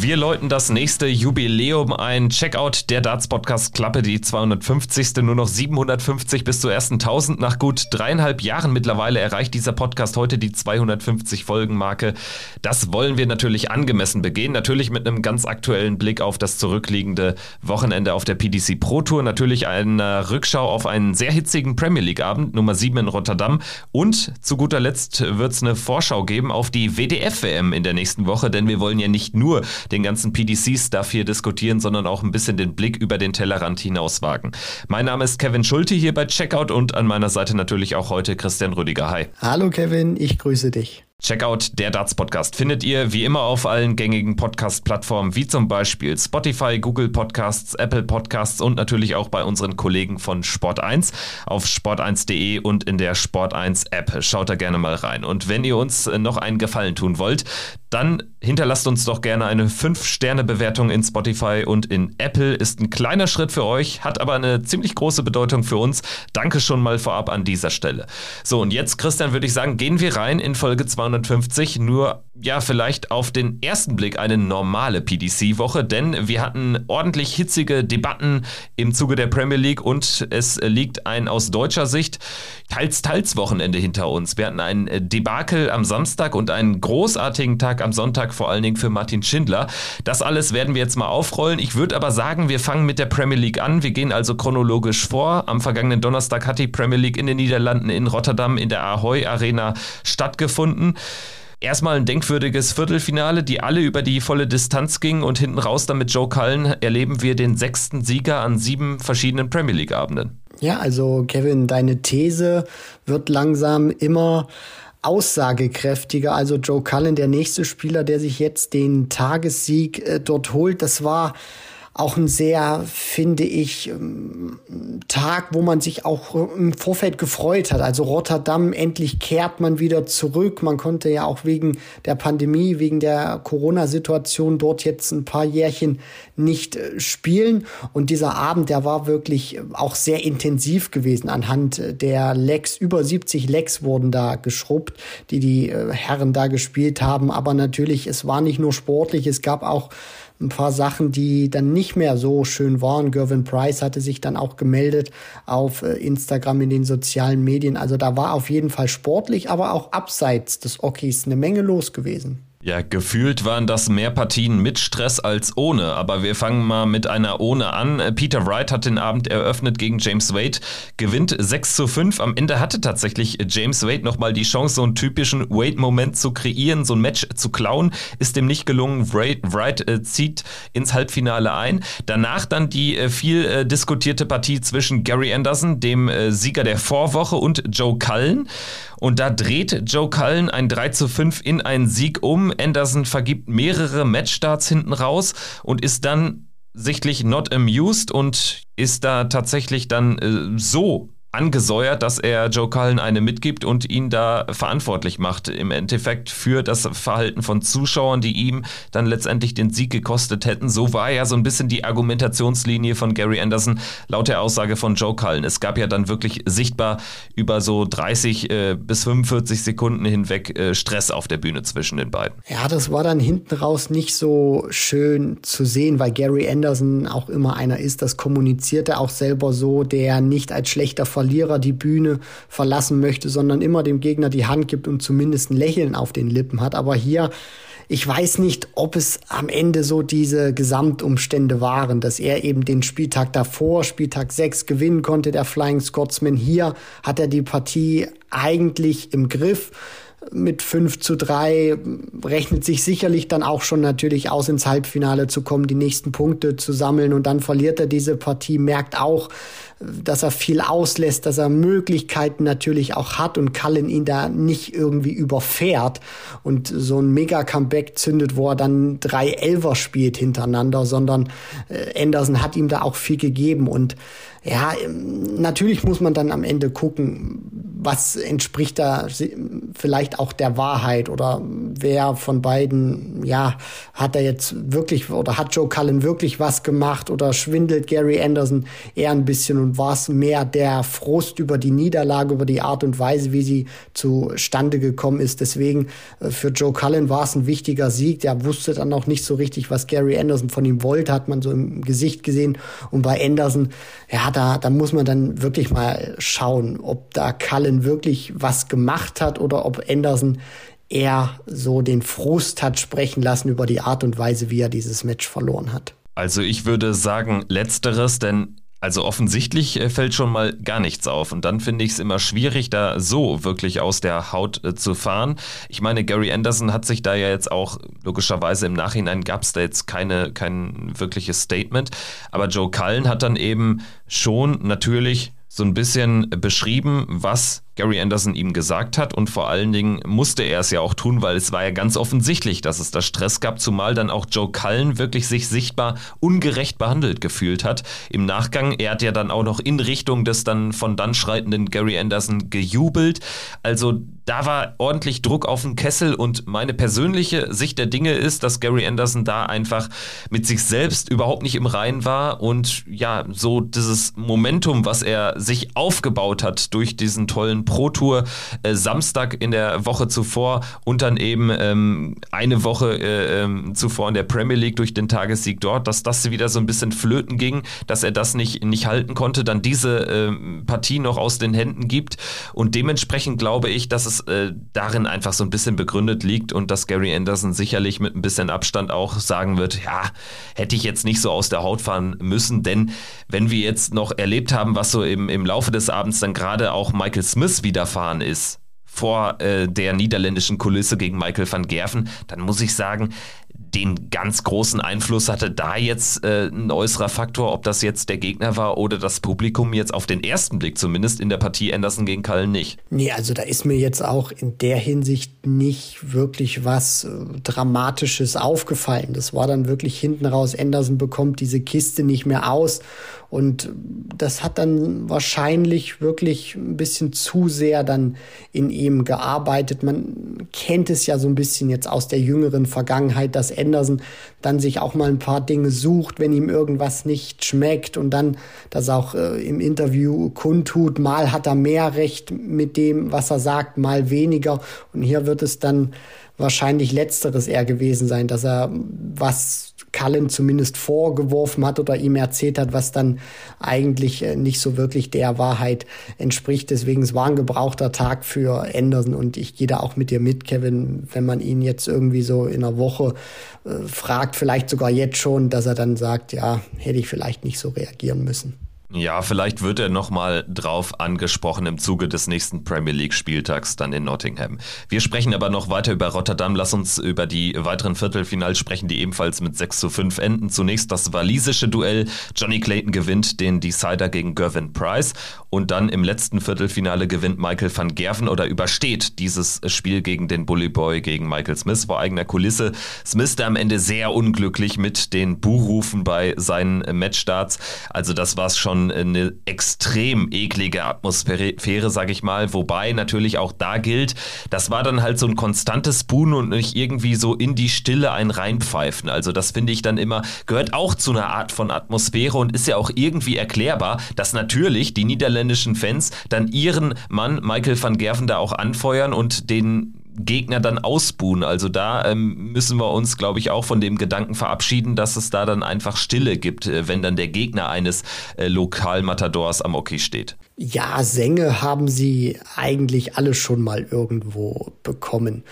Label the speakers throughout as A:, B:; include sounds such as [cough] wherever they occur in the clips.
A: Wir läuten das nächste Jubiläum ein. Checkout der Darts Podcast Klappe, die 250. Nur noch 750 bis zur ersten 1000. Nach gut dreieinhalb Jahren mittlerweile erreicht dieser Podcast heute die 250 Folgen Marke. Das wollen wir natürlich angemessen begehen. Natürlich mit einem ganz aktuellen Blick auf das zurückliegende Wochenende auf der PDC Pro Tour. Natürlich eine Rückschau auf einen sehr hitzigen Premier League Abend, Nummer 7 in Rotterdam. Und zu guter Letzt wird es eine Vorschau geben auf die WDF WM in der nächsten Woche, denn wir wollen ja nicht nur den ganzen PDC-Stuff hier diskutieren, sondern auch ein bisschen den Blick über den Tellerrand hinaus wagen. Mein Name ist Kevin Schulte hier bei Checkout und an meiner Seite natürlich auch heute Christian Rüdiger. Hi.
B: Hallo Kevin, ich grüße dich.
A: Checkout der Darts Podcast findet ihr wie immer auf allen gängigen Podcast-Plattformen wie zum Beispiel Spotify, Google Podcasts, Apple Podcasts und natürlich auch bei unseren Kollegen von Sport1 auf sport1.de und in der Sport1 App. Schaut da gerne mal rein. Und wenn ihr uns noch einen Gefallen tun wollt, dann hinterlasst uns doch gerne eine 5-Sterne-Bewertung in Spotify und in Apple. Ist ein kleiner Schritt für euch, hat aber eine ziemlich große Bedeutung für uns. Danke schon mal vorab an dieser Stelle. So, und jetzt, Christian, würde ich sagen, gehen wir rein in Folge 250. Nur, ja, vielleicht auf den ersten Blick eine normale PDC-Woche, denn wir hatten ordentlich hitzige Debatten im Zuge der Premier League und es liegt ein aus deutscher Sicht Teils-Teils-Wochenende hinter uns. Wir hatten ein Debakel am Samstag und einen großartigen Tag am Sonntag, vor allen Dingen für Martin Schindler. Das alles werden wir jetzt mal aufrollen. Ich würde aber sagen, wir fangen mit der Premier League an. Wir gehen also chronologisch vor. Am vergangenen Donnerstag hat die Premier League in den Niederlanden in Rotterdam in der Ahoy Arena stattgefunden. Erstmal ein denkwürdiges Viertelfinale, die alle über die volle Distanz gingen und hinten raus dann mit Joe Cullen erleben wir den sechsten Sieger an sieben verschiedenen Premier League Abenden.
B: Ja, also Kevin, deine These wird langsam immer aussagekräftiger. Also Joe Cullen, der nächste Spieler, der sich jetzt den Tagessieg äh, dort holt, das war auch ein sehr, finde ich, ähm, Tag, wo man sich auch im Vorfeld gefreut hat. Also Rotterdam, endlich kehrt man wieder zurück. Man konnte ja auch wegen der Pandemie, wegen der Corona-Situation dort jetzt ein paar Jährchen nicht äh, spielen. Und dieser Abend, der war wirklich äh, auch sehr intensiv gewesen. Anhand der Lecks, über 70 Lecks wurden da geschrubbt, die die äh, Herren da gespielt haben. Aber natürlich, es war nicht nur sportlich, es gab auch ein paar Sachen, die dann nicht mehr so schön waren. Gervin Price hatte sich dann auch gemeldet auf äh, Instagram in den sozialen Medien. Also da war auf jeden Fall sportlich, aber auch abseits des Ockeys eine Menge los gewesen.
A: Ja, gefühlt waren das mehr Partien mit Stress als ohne, aber wir fangen mal mit einer ohne an. Peter Wright hat den Abend eröffnet gegen James Wade, gewinnt 6 zu 5. Am Ende hatte tatsächlich James Wade nochmal die Chance, so einen typischen Wade-Moment zu kreieren, so ein Match zu klauen. Ist dem nicht gelungen. Wright, Wright äh, zieht ins Halbfinale ein. Danach dann die äh, viel äh, diskutierte Partie zwischen Gary Anderson, dem äh, Sieger der Vorwoche, und Joe Cullen. Und da dreht Joe Cullen ein 3 zu 5 in einen Sieg um. Anderson vergibt mehrere Matchstarts hinten raus und ist dann sichtlich not amused und ist da tatsächlich dann äh, so angesäuert, dass er Joe Cullen eine mitgibt und ihn da verantwortlich macht im Endeffekt für das Verhalten von Zuschauern, die ihm dann letztendlich den Sieg gekostet hätten. So war ja so ein bisschen die Argumentationslinie von Gary Anderson laut der Aussage von Joe Cullen. Es gab ja dann wirklich sichtbar über so 30 äh, bis 45 Sekunden hinweg äh, Stress auf der Bühne zwischen den beiden.
B: Ja, das war dann hinten raus nicht so schön zu sehen, weil Gary Anderson auch immer einer ist, das kommunizierte auch selber so, der nicht als schlechter Verlierer die Bühne verlassen möchte, sondern immer dem Gegner die Hand gibt und zumindest ein Lächeln auf den Lippen hat. Aber hier, ich weiß nicht, ob es am Ende so diese Gesamtumstände waren, dass er eben den Spieltag davor, Spieltag 6, gewinnen konnte, der Flying Scotsman. Hier hat er die Partie eigentlich im Griff mit 5 zu 3 rechnet sich sicherlich dann auch schon natürlich aus, ins Halbfinale zu kommen, die nächsten Punkte zu sammeln. Und dann verliert er diese Partie, merkt auch, dass er viel auslässt, dass er Möglichkeiten natürlich auch hat und Cullen ihn da nicht irgendwie überfährt. Und so ein Mega-Comeback zündet, wo er dann drei Elver spielt hintereinander, sondern äh, Anderson hat ihm da auch viel gegeben. Und ja, natürlich muss man dann am Ende gucken, was entspricht da vielleicht auch der Wahrheit oder wer von beiden, ja, hat er jetzt wirklich oder hat Joe Cullen wirklich was gemacht oder schwindelt Gary Anderson eher ein bisschen und war es mehr der Frust über die Niederlage, über die Art und Weise, wie sie zustande gekommen ist. Deswegen äh, für Joe Cullen war es ein wichtiger Sieg. Der wusste dann auch nicht so richtig, was Gary Anderson von ihm wollte, hat man so im Gesicht gesehen. Und bei Anderson, ja, da, da muss man dann wirklich mal schauen, ob da Cullen wirklich was gemacht hat oder ob Anderson eher so den Frust hat sprechen lassen über die Art und Weise, wie er dieses Match verloren hat.
A: Also ich würde sagen letzteres, denn also offensichtlich äh, fällt schon mal gar nichts auf und dann finde ich es immer schwierig, da so wirklich aus der Haut äh, zu fahren. Ich meine, Gary Anderson hat sich da ja jetzt auch, logischerweise im Nachhinein gab es da jetzt keine, kein wirkliches Statement, aber Joe Cullen hat dann eben schon natürlich so ein bisschen beschrieben, was Gary Anderson ihm gesagt hat und vor allen Dingen musste er es ja auch tun, weil es war ja ganz offensichtlich, dass es da Stress gab, zumal dann auch Joe Cullen wirklich sich sichtbar ungerecht behandelt gefühlt hat. Im Nachgang, er hat ja dann auch noch in Richtung des dann von dann schreitenden Gary Anderson gejubelt. Also da war ordentlich Druck auf den Kessel und meine persönliche Sicht der Dinge ist, dass Gary Anderson da einfach mit sich selbst überhaupt nicht im Reinen war und ja, so dieses Momentum, was er sich aufgebaut hat durch diesen tollen Pro Tour äh, Samstag in der Woche zuvor und dann eben ähm, eine Woche äh, ähm, zuvor in der Premier League durch den Tagessieg dort, dass das wieder so ein bisschen flöten ging, dass er das nicht, nicht halten konnte, dann diese äh, Partie noch aus den Händen gibt. Und dementsprechend glaube ich, dass es äh, darin einfach so ein bisschen begründet liegt und dass Gary Anderson sicherlich mit ein bisschen Abstand auch sagen wird, ja, hätte ich jetzt nicht so aus der Haut fahren müssen, denn wenn wir jetzt noch erlebt haben, was so im, im Laufe des Abends dann gerade auch Michael Smith widerfahren ist vor äh, der niederländischen Kulisse gegen Michael van Gerven, dann muss ich sagen, den ganz großen Einfluss hatte da jetzt äh, ein äußerer Faktor, ob das jetzt der Gegner war oder das Publikum jetzt auf den ersten Blick zumindest in der Partie Anderson gegen Cullen nicht.
B: Nee, also da ist mir jetzt auch in der Hinsicht nicht wirklich was äh, Dramatisches aufgefallen. Das war dann wirklich hinten raus, Anderson bekommt diese Kiste nicht mehr aus und das hat dann wahrscheinlich wirklich ein bisschen zu sehr dann in ihm gearbeitet. Man kennt es ja so ein bisschen jetzt aus der jüngeren Vergangenheit, dass Anderson dann sich auch mal ein paar Dinge sucht, wenn ihm irgendwas nicht schmeckt und dann das auch äh, im Interview kundtut. Mal hat er mehr Recht mit dem, was er sagt, mal weniger. Und hier wird es dann wahrscheinlich letzteres eher gewesen sein, dass er was Cullen zumindest vorgeworfen hat oder ihm erzählt hat, was dann eigentlich äh, nicht so wirklich der Wahrheit entspricht. Deswegen es war ein gebrauchter Tag für Anderson und ich gehe da auch mit dir mit, Kevin, wenn man ihn jetzt irgendwie so in einer Woche äh, fragt, vielleicht sogar jetzt schon, dass er dann sagt, ja, hätte ich vielleicht nicht so reagieren müssen.
A: Ja, vielleicht wird er nochmal drauf angesprochen im Zuge des nächsten Premier League Spieltags dann in Nottingham. Wir sprechen aber noch weiter über Rotterdam. Lass uns über die weiteren Viertelfinals sprechen, die ebenfalls mit 6 zu 5 enden. Zunächst das walisische Duell. Johnny Clayton gewinnt den Decider gegen Gervin Price und dann im letzten Viertelfinale gewinnt Michael van Gerven oder übersteht dieses Spiel gegen den Bully Boy gegen Michael Smith vor eigener Kulisse. Smith der am Ende sehr unglücklich mit den Buhrufen bei seinen Matchstarts. Also das war's schon schon eine extrem eklige Atmosphäre, sag ich mal. Wobei natürlich auch da gilt, das war dann halt so ein konstantes Spoon und nicht irgendwie so in die Stille ein reinpfeifen. Also das finde ich dann immer, gehört auch zu einer Art von Atmosphäre und ist ja auch irgendwie erklärbar, dass natürlich die niederländischen Fans dann ihren Mann Michael van Gerven da auch anfeuern und den Gegner dann ausbuhen. Also da ähm, müssen wir uns, glaube ich, auch von dem Gedanken verabschieden, dass es da dann einfach Stille gibt, äh, wenn dann der Gegner eines äh, Lokalmatadors am Oki steht.
B: Ja, Sänge haben sie eigentlich alle schon mal irgendwo bekommen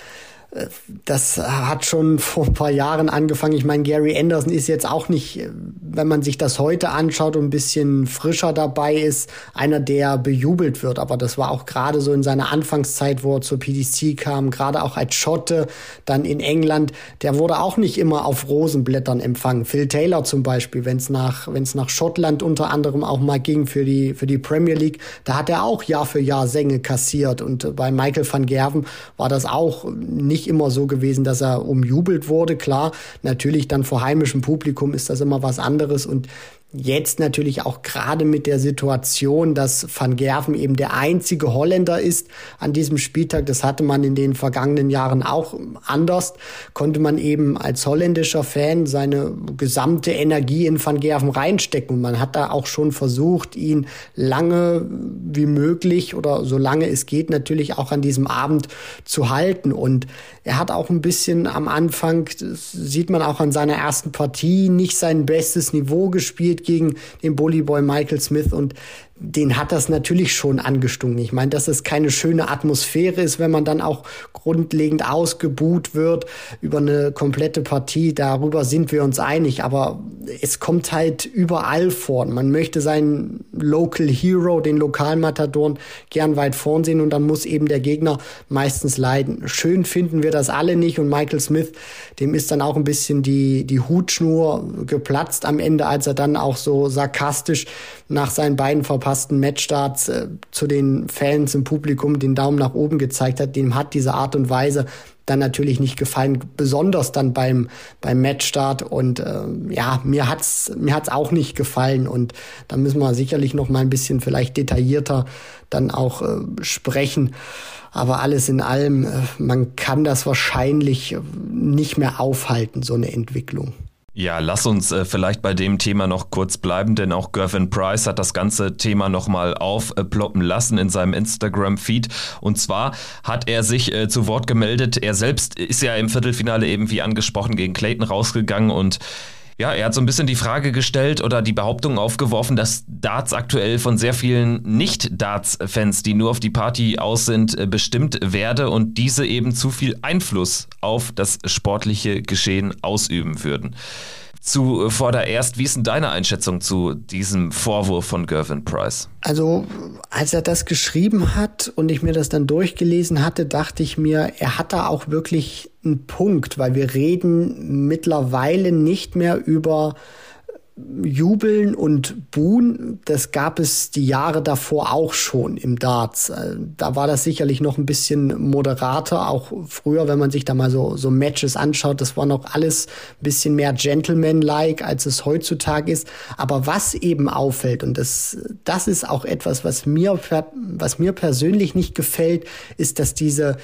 B: das hat schon vor ein paar Jahren angefangen. Ich meine, Gary Anderson ist jetzt auch nicht, wenn man sich das heute anschaut und ein bisschen frischer dabei ist, einer, der bejubelt wird. Aber das war auch gerade so in seiner Anfangszeit, wo er zur PDC kam, gerade auch als Schotte, dann in England, der wurde auch nicht immer auf Rosenblättern empfangen. Phil Taylor zum Beispiel, wenn es nach, wenn es nach Schottland unter anderem auch mal ging für die, für die Premier League, da hat er auch Jahr für Jahr Sänge kassiert. Und bei Michael van Gerven war das auch nicht immer so gewesen, dass er umjubelt wurde. Klar, natürlich dann vor heimischem Publikum ist das immer was anderes und Jetzt natürlich auch gerade mit der Situation, dass Van Gerven eben der einzige Holländer ist an diesem Spieltag. Das hatte man in den vergangenen Jahren auch anders. Konnte man eben als holländischer Fan seine gesamte Energie in Van Gerven reinstecken. Und man hat da auch schon versucht, ihn lange wie möglich oder solange es geht natürlich auch an diesem Abend zu halten. Und er hat auch ein bisschen am Anfang, sieht man auch an seiner ersten Partie, nicht sein bestes Niveau gespielt gegen den Bullyboy Michael Smith. Und den hat das natürlich schon angestunken. Ich meine, dass es keine schöne Atmosphäre ist, wenn man dann auch grundlegend ausgebuht wird über eine komplette Partie. Darüber sind wir uns einig. Aber es kommt halt überall vor. Man möchte seinen Local Hero, den Lokalmatadoren, gern weit vorn sehen und dann muss eben der Gegner meistens leiden. Schön finden wir das alle nicht und Michael Smith, dem ist dann auch ein bisschen die, die Hutschnur geplatzt am Ende, als er dann auch so sarkastisch nach seinen beiden verpassten Matchstarts äh, zu den Fans im Publikum den Daumen nach oben gezeigt hat. Dem hat diese Art und Weise dann natürlich nicht gefallen, besonders dann beim beim Matchstart und äh, ja, mir hat's mir hat's auch nicht gefallen und da müssen wir sicherlich noch mal ein bisschen vielleicht detaillierter dann auch äh, sprechen. Aber alles in allem, äh, man kann das wahrscheinlich nicht mehr aufhalten, so eine Entwicklung.
A: Ja, lass uns äh, vielleicht bei dem Thema noch kurz bleiben, denn auch Gervin Price hat das ganze Thema nochmal aufploppen lassen in seinem Instagram-Feed. Und zwar hat er sich äh, zu Wort gemeldet. Er selbst ist ja im Viertelfinale eben wie angesprochen gegen Clayton rausgegangen und ja, er hat so ein bisschen die Frage gestellt oder die Behauptung aufgeworfen, dass Darts aktuell von sehr vielen Nicht-Darts-Fans, die nur auf die Party aus sind, äh, bestimmt werde und diese eben zu viel Einfluss auf das sportliche Geschehen ausüben würden. Zuvordererst, wie ist denn deine Einschätzung zu diesem Vorwurf von Gervin Price?
B: Also, als er das geschrieben hat und ich mir das dann durchgelesen hatte, dachte ich mir, er hat da auch wirklich einen Punkt, weil wir reden mittlerweile nicht mehr über Jubeln und Buhen, das gab es die Jahre davor auch schon im Darts. Äh, da war das sicherlich noch ein bisschen moderater, auch früher, wenn man sich da mal so, so Matches anschaut, das war noch alles ein bisschen mehr Gentleman-like, als es heutzutage ist. Aber was eben auffällt, und das, das ist auch etwas, was mir, was mir persönlich nicht gefällt, ist, dass diese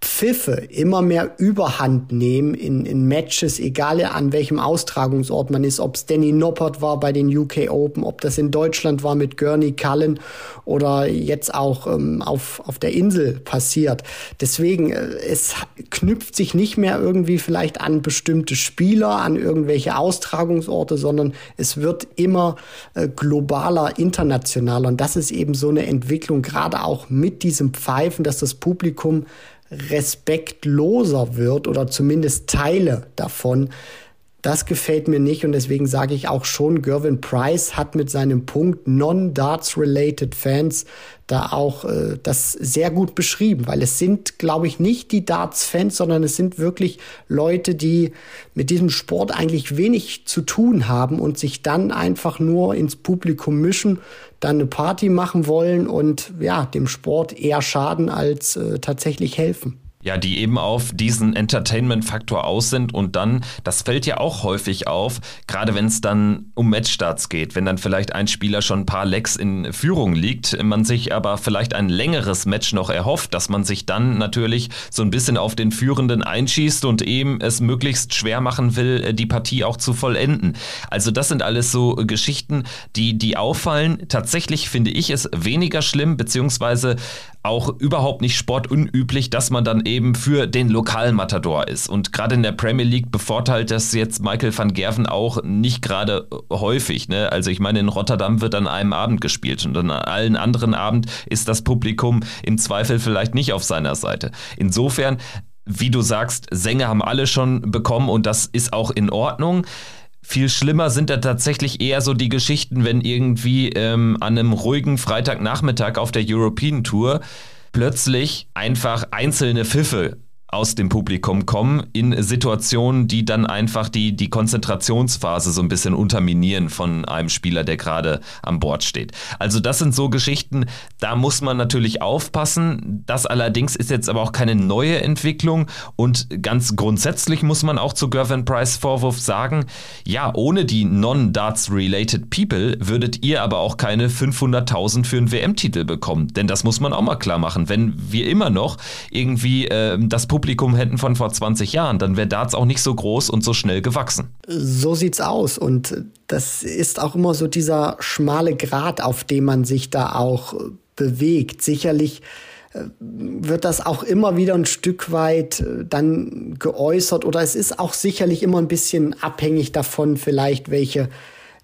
B: Pfiffe immer mehr Überhand nehmen in, in Matches, egal an welchem Austragungsort man ist, ob es Danny Noppert war bei den UK Open, ob das in Deutschland war mit Gurney Cullen oder jetzt auch ähm, auf, auf der Insel passiert. Deswegen, äh, es knüpft sich nicht mehr irgendwie vielleicht an bestimmte Spieler, an irgendwelche Austragungsorte, sondern es wird immer äh, globaler, internationaler. Und das ist eben so eine Entwicklung, gerade auch mit diesem Pfeifen, dass das Publikum respektloser wird oder zumindest Teile davon. Das gefällt mir nicht und deswegen sage ich auch schon, Gervin Price hat mit seinem Punkt Non-Darts-Related Fans da auch äh, das sehr gut beschrieben, weil es sind, glaube ich, nicht die Darts-Fans, sondern es sind wirklich Leute, die mit diesem Sport eigentlich wenig zu tun haben und sich dann einfach nur ins Publikum mischen, dann eine Party machen wollen und ja, dem Sport eher schaden als äh, tatsächlich helfen.
A: Ja, die eben auf diesen Entertainment-Faktor aus sind und dann, das fällt ja auch häufig auf, gerade wenn es dann um Matchstarts geht, wenn dann vielleicht ein Spieler schon ein paar Lecks in Führung liegt, man sich aber vielleicht ein längeres Match noch erhofft, dass man sich dann natürlich so ein bisschen auf den Führenden einschießt und eben es möglichst schwer machen will, die Partie auch zu vollenden. Also das sind alles so Geschichten, die, die auffallen. Tatsächlich finde ich es weniger schlimm, beziehungsweise auch überhaupt nicht sportunüblich, dass man dann eben für den Lokalmatador ist. Und gerade in der Premier League bevorteilt das jetzt Michael van Gerven auch nicht gerade häufig. Ne? Also ich meine, in Rotterdam wird an einem Abend gespielt und an allen anderen Abend ist das Publikum im Zweifel vielleicht nicht auf seiner Seite. Insofern, wie du sagst, Sänger haben alle schon bekommen und das ist auch in Ordnung. Viel schlimmer sind da tatsächlich eher so die Geschichten, wenn irgendwie ähm, an einem ruhigen Freitagnachmittag auf der European Tour plötzlich einfach einzelne Pfiffe aus dem Publikum kommen in Situationen, die dann einfach die, die Konzentrationsphase so ein bisschen unterminieren von einem Spieler, der gerade am Bord steht. Also das sind so Geschichten, da muss man natürlich aufpassen. Das allerdings ist jetzt aber auch keine neue Entwicklung und ganz grundsätzlich muss man auch zu Gervin Price Vorwurf sagen, ja, ohne die non-Darts-related People würdet ihr aber auch keine 500.000 für einen WM-Titel bekommen. Denn das muss man auch mal klar machen. Wenn wir immer noch irgendwie äh, das Publikum Publikum hätten von vor 20 Jahren, dann wäre Darts auch nicht so groß und so schnell gewachsen.
B: So sieht's aus und das ist auch immer so dieser schmale Grat, auf dem man sich da auch bewegt. Sicherlich äh, wird das auch immer wieder ein Stück weit äh, dann geäußert oder es ist auch sicherlich immer ein bisschen abhängig davon, vielleicht welche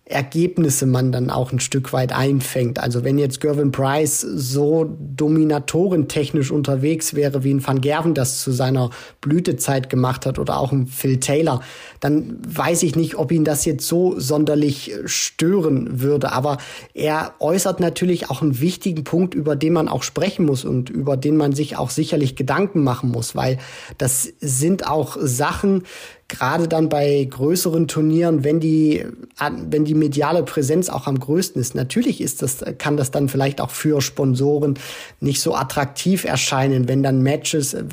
B: Ergebnisse man dann auch ein Stück weit einfängt. Also wenn jetzt Gervin Price so dominatorentechnisch unterwegs wäre, wie ein Van Gerven das zu seiner Blütezeit gemacht hat oder auch ein Phil Taylor, dann weiß ich nicht, ob ihn das jetzt so sonderlich stören würde. Aber er äußert natürlich auch einen wichtigen Punkt, über den man auch sprechen muss und über den man sich auch sicherlich Gedanken machen muss, weil das sind auch Sachen, gerade dann bei größeren Turnieren, wenn die, wenn die mediale Präsenz auch am größten ist. Natürlich ist das, kann das dann vielleicht auch für Sponsoren nicht so attraktiv erscheinen, wenn dann Matches äh,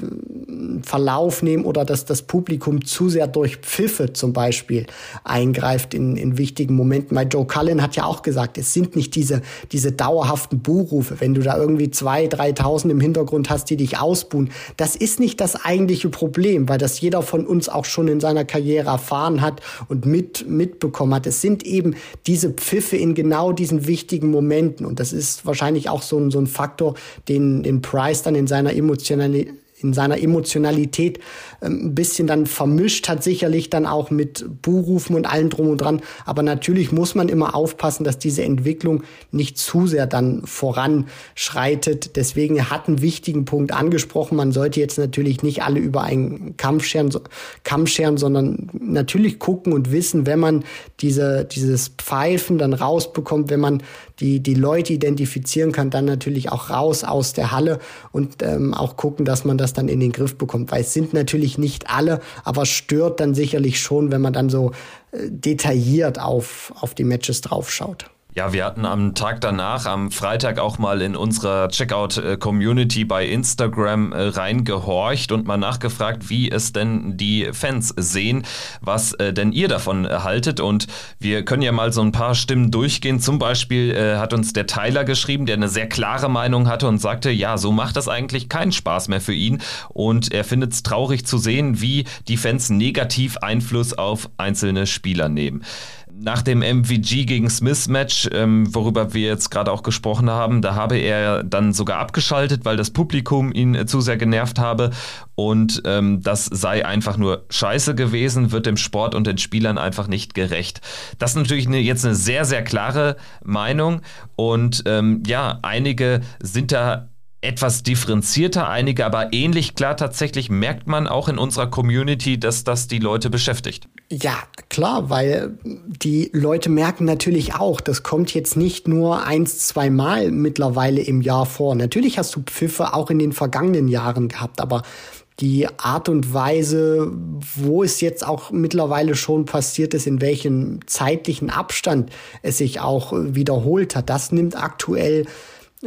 B: Verlauf nehmen oder dass das Publikum zu sehr durch Pfiffe zum Beispiel eingreift in, in wichtigen Momenten. Weil Joe Cullen hat ja auch gesagt, es sind nicht diese, diese dauerhaften Buhrufe. Wenn du da irgendwie zwei, dreitausend im Hintergrund hast, die dich ausbuhen, das ist nicht das eigentliche Problem, weil das jeder von uns auch schon in seiner Karriere erfahren hat und mit, mitbekommen hat. Es sind eben diese Pfiffe in genau diesen wichtigen Momenten. Und das ist wahrscheinlich auch so ein, so ein Faktor, den, den Price dann in seiner Emotionalität in seiner Emotionalität ähm, ein bisschen dann vermischt hat, sicherlich dann auch mit Buhrufen und allem drum und dran. Aber natürlich muss man immer aufpassen, dass diese Entwicklung nicht zu sehr dann voranschreitet. Deswegen er hat einen wichtigen Punkt angesprochen. Man sollte jetzt natürlich nicht alle über einen Kampf scheren, Kamm scheren sondern natürlich gucken und wissen, wenn man diese, dieses Pfeifen dann rausbekommt, wenn man die, die Leute identifizieren kann, dann natürlich auch raus aus der Halle und ähm, auch gucken, dass man das dann in den Griff bekommt. Weil es sind natürlich nicht alle, aber stört dann sicherlich schon, wenn man dann so äh, detailliert auf, auf die Matches draufschaut.
A: Ja, wir hatten am Tag danach, am Freitag auch mal in unserer Checkout-Community bei Instagram äh, reingehorcht und mal nachgefragt, wie es denn die Fans sehen, was äh, denn ihr davon haltet. Und wir können ja mal so ein paar Stimmen durchgehen. Zum Beispiel äh, hat uns der Tyler geschrieben, der eine sehr klare Meinung hatte und sagte, ja, so macht das eigentlich keinen Spaß mehr für ihn. Und er findet es traurig zu sehen, wie die Fans negativ Einfluss auf einzelne Spieler nehmen nach dem MVG gegen Smith-Match, ähm, worüber wir jetzt gerade auch gesprochen haben, da habe er dann sogar abgeschaltet, weil das Publikum ihn äh, zu sehr genervt habe. Und ähm, das sei einfach nur scheiße gewesen, wird dem Sport und den Spielern einfach nicht gerecht. Das ist natürlich eine, jetzt eine sehr, sehr klare Meinung. Und ähm, ja, einige sind da etwas differenzierter, einige aber ähnlich klar. Tatsächlich merkt man auch in unserer Community, dass das die Leute beschäftigt.
B: Ja, klar, weil die Leute merken natürlich auch, das kommt jetzt nicht nur eins, zwei Mal mittlerweile im Jahr vor. Natürlich hast du Pfiffe auch in den vergangenen Jahren gehabt, aber die Art und Weise, wo es jetzt auch mittlerweile schon passiert ist, in welchem zeitlichen Abstand es sich auch wiederholt hat, das nimmt aktuell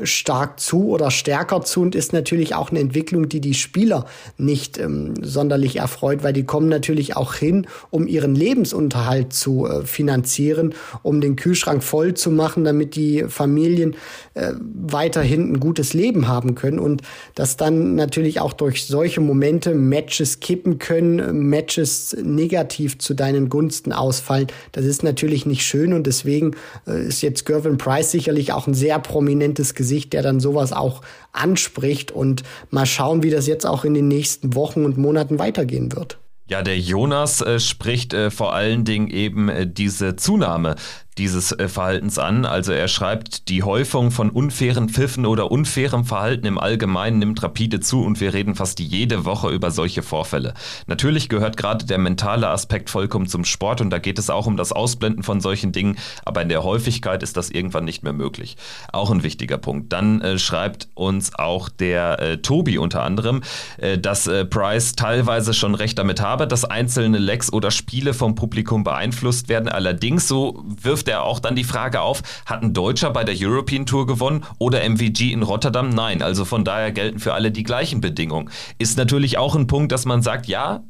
B: stark zu oder stärker zu und ist natürlich auch eine Entwicklung, die die Spieler nicht ähm, sonderlich erfreut, weil die kommen natürlich auch hin, um ihren Lebensunterhalt zu äh, finanzieren, um den Kühlschrank voll zu machen, damit die Familien äh, weiterhin ein gutes Leben haben können und dass dann natürlich auch durch solche Momente Matches kippen können, Matches negativ zu deinen Gunsten ausfallen. Das ist natürlich nicht schön und deswegen äh, ist jetzt Gervin Price sicherlich auch ein sehr prominentes Gesicht, der dann sowas auch anspricht und mal schauen, wie das jetzt auch in den nächsten Wochen und Monaten weitergehen wird.
A: Ja, der Jonas äh, spricht äh, vor allen Dingen eben äh, diese Zunahme dieses äh, Verhaltens an. Also er schreibt, die Häufung von unfairen Pfiffen oder unfairem Verhalten im Allgemeinen nimmt rapide zu und wir reden fast jede Woche über solche Vorfälle. Natürlich gehört gerade der mentale Aspekt vollkommen zum Sport und da geht es auch um das Ausblenden von solchen Dingen, aber in der Häufigkeit ist das irgendwann nicht mehr möglich. Auch ein wichtiger Punkt. Dann äh, schreibt uns auch der äh, Tobi unter anderem, äh, dass äh, Price teilweise schon recht damit habe, dass einzelne Lecks oder Spiele vom Publikum beeinflusst werden. Allerdings, so wirft er auch dann die Frage auf, hat ein Deutscher bei der European Tour gewonnen oder MVG in Rotterdam? Nein, also von daher gelten für alle die gleichen Bedingungen. Ist natürlich auch ein Punkt, dass man sagt, ja,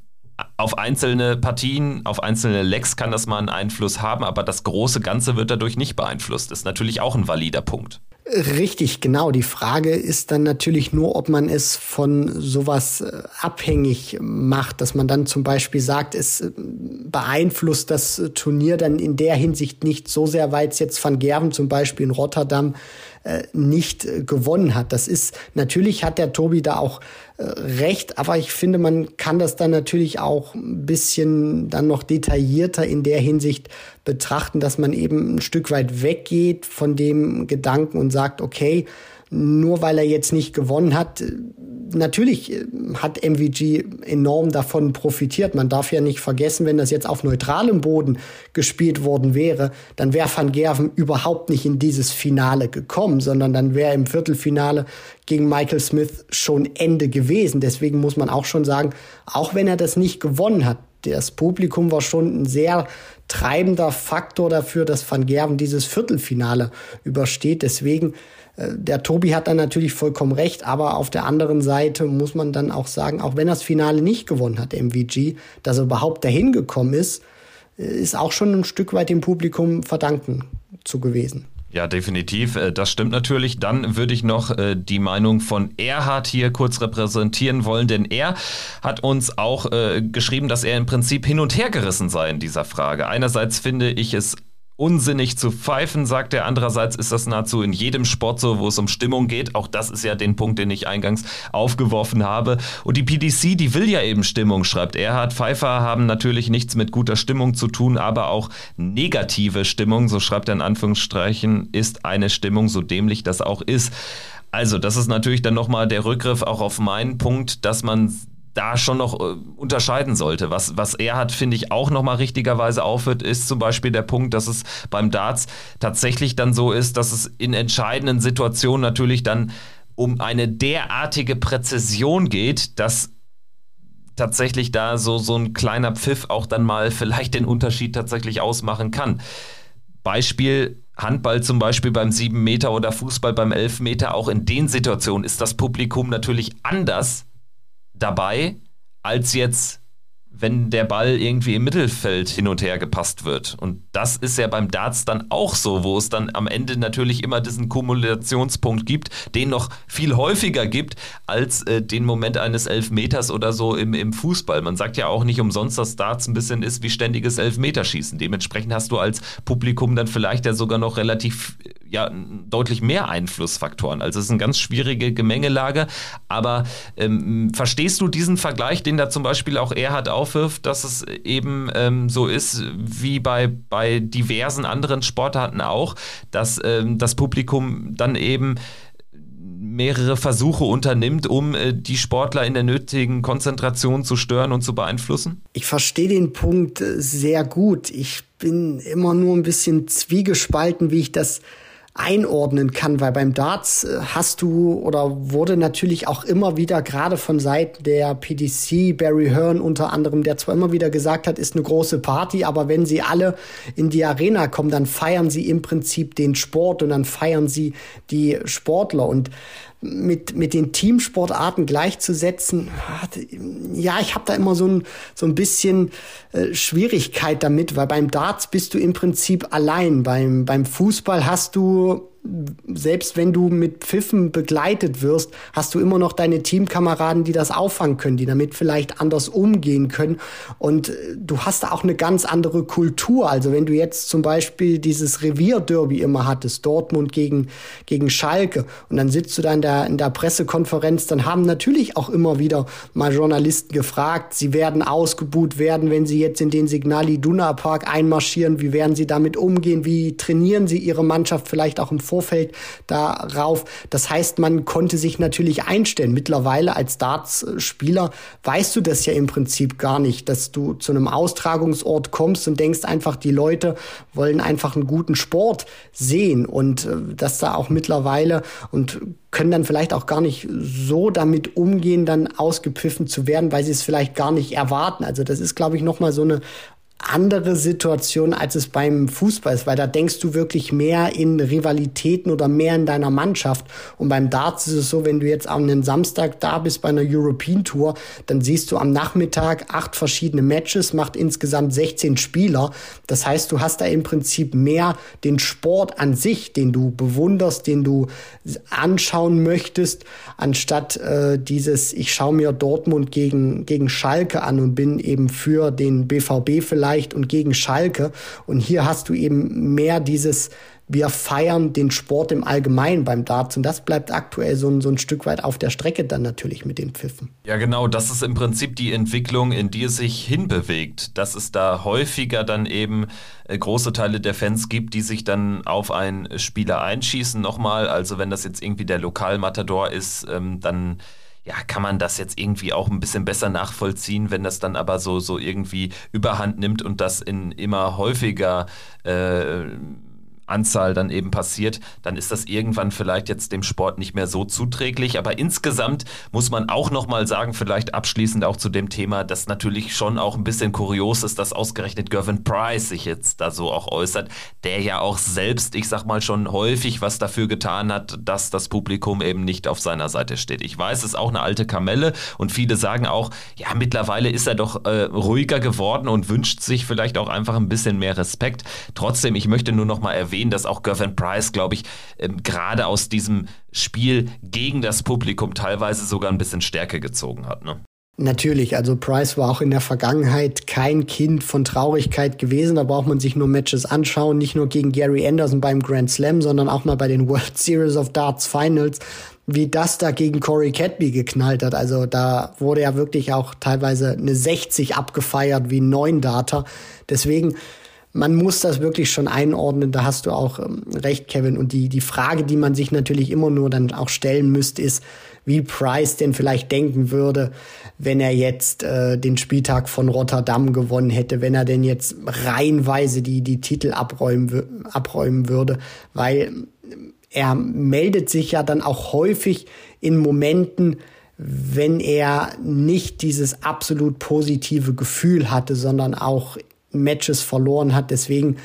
A: auf einzelne Partien, auf einzelne Lecks kann das mal einen Einfluss haben, aber das große Ganze wird dadurch nicht beeinflusst. Ist natürlich auch ein valider Punkt.
B: Richtig, genau. Die Frage ist dann natürlich nur, ob man es von sowas äh, abhängig macht, dass man dann zum Beispiel sagt, es äh, beeinflusst das Turnier dann in der Hinsicht nicht so sehr, weil es jetzt Van Gerven zum Beispiel in Rotterdam äh, nicht gewonnen hat. Das ist, natürlich hat der Tobi da auch recht, aber ich finde, man kann das dann natürlich auch ein bisschen dann noch detaillierter in der Hinsicht betrachten, dass man eben ein Stück weit weggeht von dem Gedanken und sagt, okay, nur weil er jetzt nicht gewonnen hat, natürlich äh, hat MVG enorm davon profitiert. Man darf ja nicht vergessen, wenn das jetzt auf neutralem Boden gespielt worden wäre, dann wäre Van Gerven überhaupt nicht in dieses Finale gekommen, sondern dann wäre im Viertelfinale gegen Michael Smith schon Ende gewesen. Deswegen muss man auch schon sagen, auch wenn er das nicht gewonnen hat, das Publikum war schon ein sehr treibender Faktor dafür, dass Van Gerven dieses Viertelfinale übersteht. Deswegen der Tobi hat dann natürlich vollkommen recht, aber auf der anderen Seite muss man dann auch sagen, auch wenn er das Finale nicht gewonnen hat, MVG, dass er überhaupt dahin gekommen ist, äh, ist auch schon ein Stück weit dem Publikum verdanken zu gewesen.
A: Ja, definitiv. Äh, das stimmt natürlich. Dann würde ich noch die Meinung von Erhard hier kurz repräsentieren wollen, denn er hat uns auch geschrieben, dass er im Prinzip hin und her gerissen sei in dieser Frage. Einerseits finde ich es unsinnig zu pfeifen, sagt er. Andererseits ist das nahezu in jedem Sport so, wo es um Stimmung geht. Auch das ist ja den Punkt, den ich eingangs aufgeworfen habe. Und die PDC, die will ja eben Stimmung, schreibt Erhard. Pfeifer haben natürlich nichts mit guter Stimmung zu tun, aber auch negative Stimmung, so schreibt er in Anführungsstrichen, ist eine Stimmung, so dämlich das auch ist. Also, das ist natürlich dann nochmal der Rückgriff auch auf meinen Punkt, dass man da schon noch äh, unterscheiden sollte. Was, was er hat, finde ich, auch nochmal richtigerweise aufhört, ist zum Beispiel der Punkt, dass es beim Darts tatsächlich dann so ist, dass es in entscheidenden Situationen natürlich dann um eine derartige Präzision geht, dass tatsächlich da so, so ein kleiner Pfiff auch dann mal vielleicht den Unterschied tatsächlich ausmachen kann. Beispiel Handball zum Beispiel beim 7 Meter oder Fußball beim 11 Meter, auch in den Situationen ist das Publikum natürlich anders dabei, als jetzt, wenn der Ball irgendwie im Mittelfeld hin und her gepasst wird. Und das ist ja beim Darts dann auch so, wo es dann am Ende natürlich immer diesen Kumulationspunkt gibt, den noch viel häufiger gibt als äh, den Moment eines Elfmeters oder so im, im Fußball. Man sagt ja auch nicht umsonst, dass Darts ein bisschen ist wie ständiges Elfmeterschießen. Dementsprechend hast du als Publikum dann vielleicht ja sogar noch relativ ja deutlich mehr Einflussfaktoren. Also es ist eine ganz schwierige Gemengelage. Aber ähm, verstehst du diesen Vergleich, den da zum Beispiel auch Erhard aufwirft, dass es eben ähm, so ist wie bei, bei diversen anderen Sportarten auch, dass ähm, das Publikum dann eben mehrere Versuche unternimmt, um äh, die Sportler in der nötigen Konzentration zu stören und zu beeinflussen?
B: Ich verstehe den Punkt äh, sehr gut. Ich bin immer nur ein bisschen zwiegespalten, wie ich das einordnen kann, weil beim Darts äh, hast du oder wurde natürlich auch immer wieder gerade von Seiten der PDC, Barry Hearn unter anderem, der zwar immer wieder gesagt hat, ist eine große Party, aber wenn sie alle in die Arena kommen, dann feiern sie im Prinzip den Sport und dann feiern sie die Sportler. Und mit, mit den Teamsportarten gleichzusetzen, ja, ich habe da immer so ein, so ein bisschen äh, Schwierigkeit damit, weil beim Darts bist du im Prinzip allein. Beim, beim Fußball hast du selbst wenn du mit Pfiffen begleitet wirst, hast du immer noch deine Teamkameraden, die das auffangen können, die damit vielleicht anders umgehen können. Und äh, du hast auch eine ganz andere Kultur. Also wenn du jetzt zum Beispiel dieses Revierderby immer hattest, Dortmund gegen, gegen Schalke, und dann sitzt du da in der, in der Pressekonferenz, dann haben natürlich auch immer wieder mal Journalisten gefragt, sie werden ausgebuht werden, wenn sie jetzt in den Signali Duna Park einmarschieren, wie werden sie damit umgehen, wie trainieren sie ihre Mannschaft vielleicht auch im Vorfeld darauf. Das heißt, man konnte sich natürlich einstellen. Mittlerweile als Darts-Spieler weißt du das ja im Prinzip gar nicht, dass du zu einem Austragungsort kommst und denkst einfach, die Leute wollen einfach einen guten Sport sehen und äh, dass da auch mittlerweile und können dann vielleicht auch gar nicht so damit umgehen, dann ausgepfiffen zu werden, weil sie es vielleicht gar nicht erwarten. Also das ist, glaube ich, noch mal so eine andere Situation, als es beim Fußball ist, weil da denkst du wirklich mehr in Rivalitäten oder mehr in deiner Mannschaft. Und beim Darts ist es so, wenn du jetzt am Samstag da bist bei einer European Tour, dann siehst du am Nachmittag acht verschiedene Matches, macht insgesamt 16 Spieler. Das heißt, du hast da im Prinzip mehr den Sport an sich, den du bewunderst, den du anschauen möchtest, anstatt äh, dieses, ich schaue mir Dortmund gegen, gegen Schalke an und bin eben für den BVB vielleicht vielleicht und gegen Schalke. Und hier hast du eben mehr dieses, wir feiern den Sport im Allgemeinen beim Darts und das bleibt aktuell so ein, so ein Stück weit auf der Strecke dann natürlich mit den Pfiffen.
A: Ja, genau, das ist im Prinzip die Entwicklung, in die es sich hinbewegt, dass es da häufiger dann eben äh, große Teile der Fans gibt, die sich dann auf einen Spieler einschießen. Nochmal, also wenn das jetzt irgendwie der Lokalmatador ist, ähm, dann ja, kann man das jetzt irgendwie auch ein bisschen besser nachvollziehen, wenn das dann aber so, so irgendwie überhand nimmt und das in immer häufiger äh, Anzahl dann eben passiert, dann ist das irgendwann vielleicht jetzt dem Sport nicht mehr so zuträglich. Aber insgesamt muss man auch nochmal sagen, vielleicht abschließend auch zu dem Thema, dass natürlich schon auch ein bisschen kurios ist, dass ausgerechnet Gervin Price sich jetzt da so auch äußert, der ja auch selbst, ich sag mal, schon häufig was dafür getan hat, dass das Publikum eben nicht auf seiner Seite steht. Ich weiß, es ist auch eine alte Kamelle und viele sagen auch, ja, mittlerweile ist er doch äh, ruhiger geworden und wünscht sich vielleicht auch einfach ein bisschen mehr Respekt. Trotzdem, ich möchte nur nochmal erwähnen, erwähnen, dass auch Gervin Price, glaube ich, ähm, gerade aus diesem Spiel gegen das Publikum teilweise sogar ein bisschen Stärke gezogen hat. Ne?
B: Natürlich, also Price war auch in der Vergangenheit kein Kind von Traurigkeit gewesen. Da braucht man sich nur Matches anschauen, nicht nur gegen Gary Anderson beim Grand Slam, sondern auch mal bei den World [laughs] Series of Darts Finals, wie das da gegen Corey Cadby geknallt hat. Also da wurde ja wirklich auch teilweise eine 60 abgefeiert wie ein 9 Data. Deswegen man muss das wirklich schon einordnen. Da hast du auch ähm, recht, Kevin. Und die, die Frage, die man sich natürlich immer nur dann auch stellen müsste, ist, wie Price denn vielleicht denken würde, wenn er jetzt äh, den Spieltag von Rotterdam gewonnen hätte, wenn er denn jetzt reihenweise die, die Titel abräumen, abräumen würde, weil er meldet sich ja dann auch häufig in Momenten, wenn er nicht dieses absolut positive Gefühl hatte, sondern auch Matches verloren hat. Deswegen,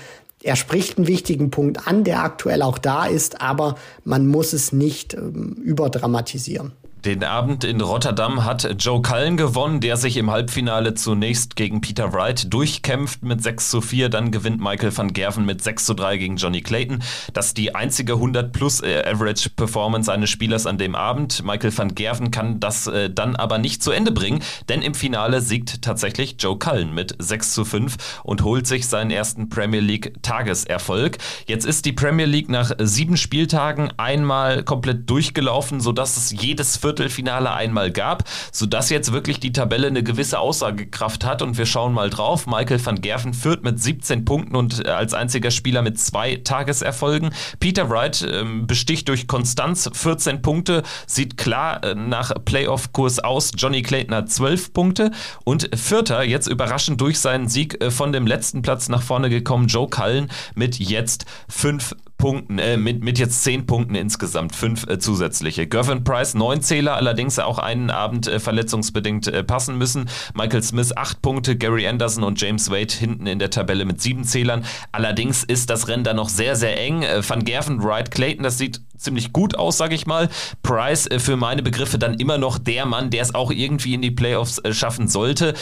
B: er spricht einen wichtigen Punkt an, der aktuell auch da ist, aber man muss es nicht ähm, überdramatisieren.
A: Den Abend in Rotterdam hat Joe Cullen gewonnen, der sich im Halbfinale zunächst gegen Peter Wright durchkämpft mit 6 zu 4. Dann gewinnt Michael van Gerven mit 6 zu 3 gegen Johnny Clayton. Das ist die einzige 100 plus äh, Average Performance eines Spielers an dem Abend. Michael van Gerven kann das äh, dann aber nicht zu Ende bringen, denn im Finale siegt tatsächlich Joe Cullen mit 6 zu 5 und holt sich seinen ersten Premier League Tageserfolg. Jetzt ist die Premier League nach sieben Spieltagen einmal komplett durchgelaufen, sodass es jedes Viertelfinale einmal gab, sodass jetzt wirklich die Tabelle eine gewisse Aussagekraft hat und wir schauen mal drauf. Michael van Gerven führt mit 17 Punkten und äh, als einziger Spieler mit zwei Tageserfolgen. Peter Wright äh, besticht durch Konstanz 14 Punkte, sieht klar äh, nach Playoff-Kurs aus. Johnny Clayton hat 12 Punkte und Vierter, jetzt überraschend durch seinen Sieg äh, von dem letzten Platz nach vorne gekommen, Joe Cullen mit jetzt 5 Punkten, äh, mit, mit jetzt zehn Punkten insgesamt, fünf äh, zusätzliche. Gervin Price, neun Zähler, allerdings auch einen Abend äh, verletzungsbedingt äh, passen müssen. Michael Smith, acht Punkte, Gary Anderson und James Wade hinten in der Tabelle mit sieben Zählern. Allerdings ist das Rennen da noch sehr, sehr eng. Äh, Van Gerven, Wright, Clayton, das sieht ziemlich gut aus, sag ich mal. Price äh, für meine Begriffe dann immer noch der Mann, der es auch irgendwie in die Playoffs schaffen sollte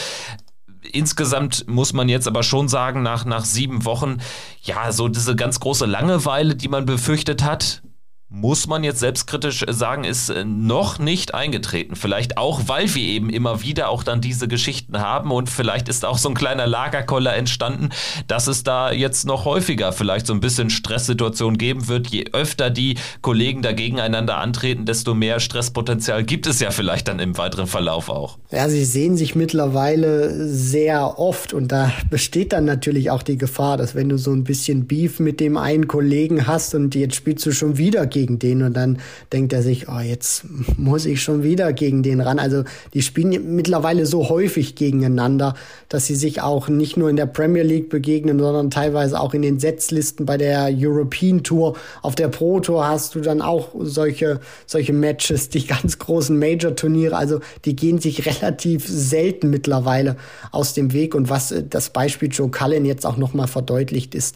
A: insgesamt muss man jetzt aber schon sagen, nach, nach sieben Wochen, ja, so diese ganz große Langeweile, die man befürchtet hat, muss man jetzt selbstkritisch sagen, ist äh, noch nicht eingetreten. Vielleicht auch, weil wir eben immer wieder auch dann diese Geschichten haben und vielleicht ist auch so ein kleiner Lagerkoller entstanden, dass es da jetzt noch häufiger vielleicht so ein bisschen Stresssituation geben wird. Je öfter die Kollegen da gegeneinander antreten, desto mehr Stresspotenzial gibt es ja vielleicht dann im weiteren Verlauf auch.
B: Ja, sie sehen sich mittlerweile sehr oft und da besteht dann natürlich auch die Gefahr, dass wenn du so ein bisschen Beef mit dem einen Kollegen hast und jetzt spielst du schon wieder gegen gegen den und dann denkt er sich, oh, jetzt muss ich schon wieder gegen den ran. Also die spielen mittlerweile so häufig gegeneinander, dass sie sich auch nicht nur in der Premier League begegnen, sondern teilweise auch in den Setzlisten bei der European Tour. Auf der Pro Tour hast du dann auch solche, solche Matches, die ganz großen Major-Turniere. Also die gehen sich relativ selten mittlerweile aus dem Weg. Und was das Beispiel Joe Cullen jetzt auch nochmal verdeutlicht ist,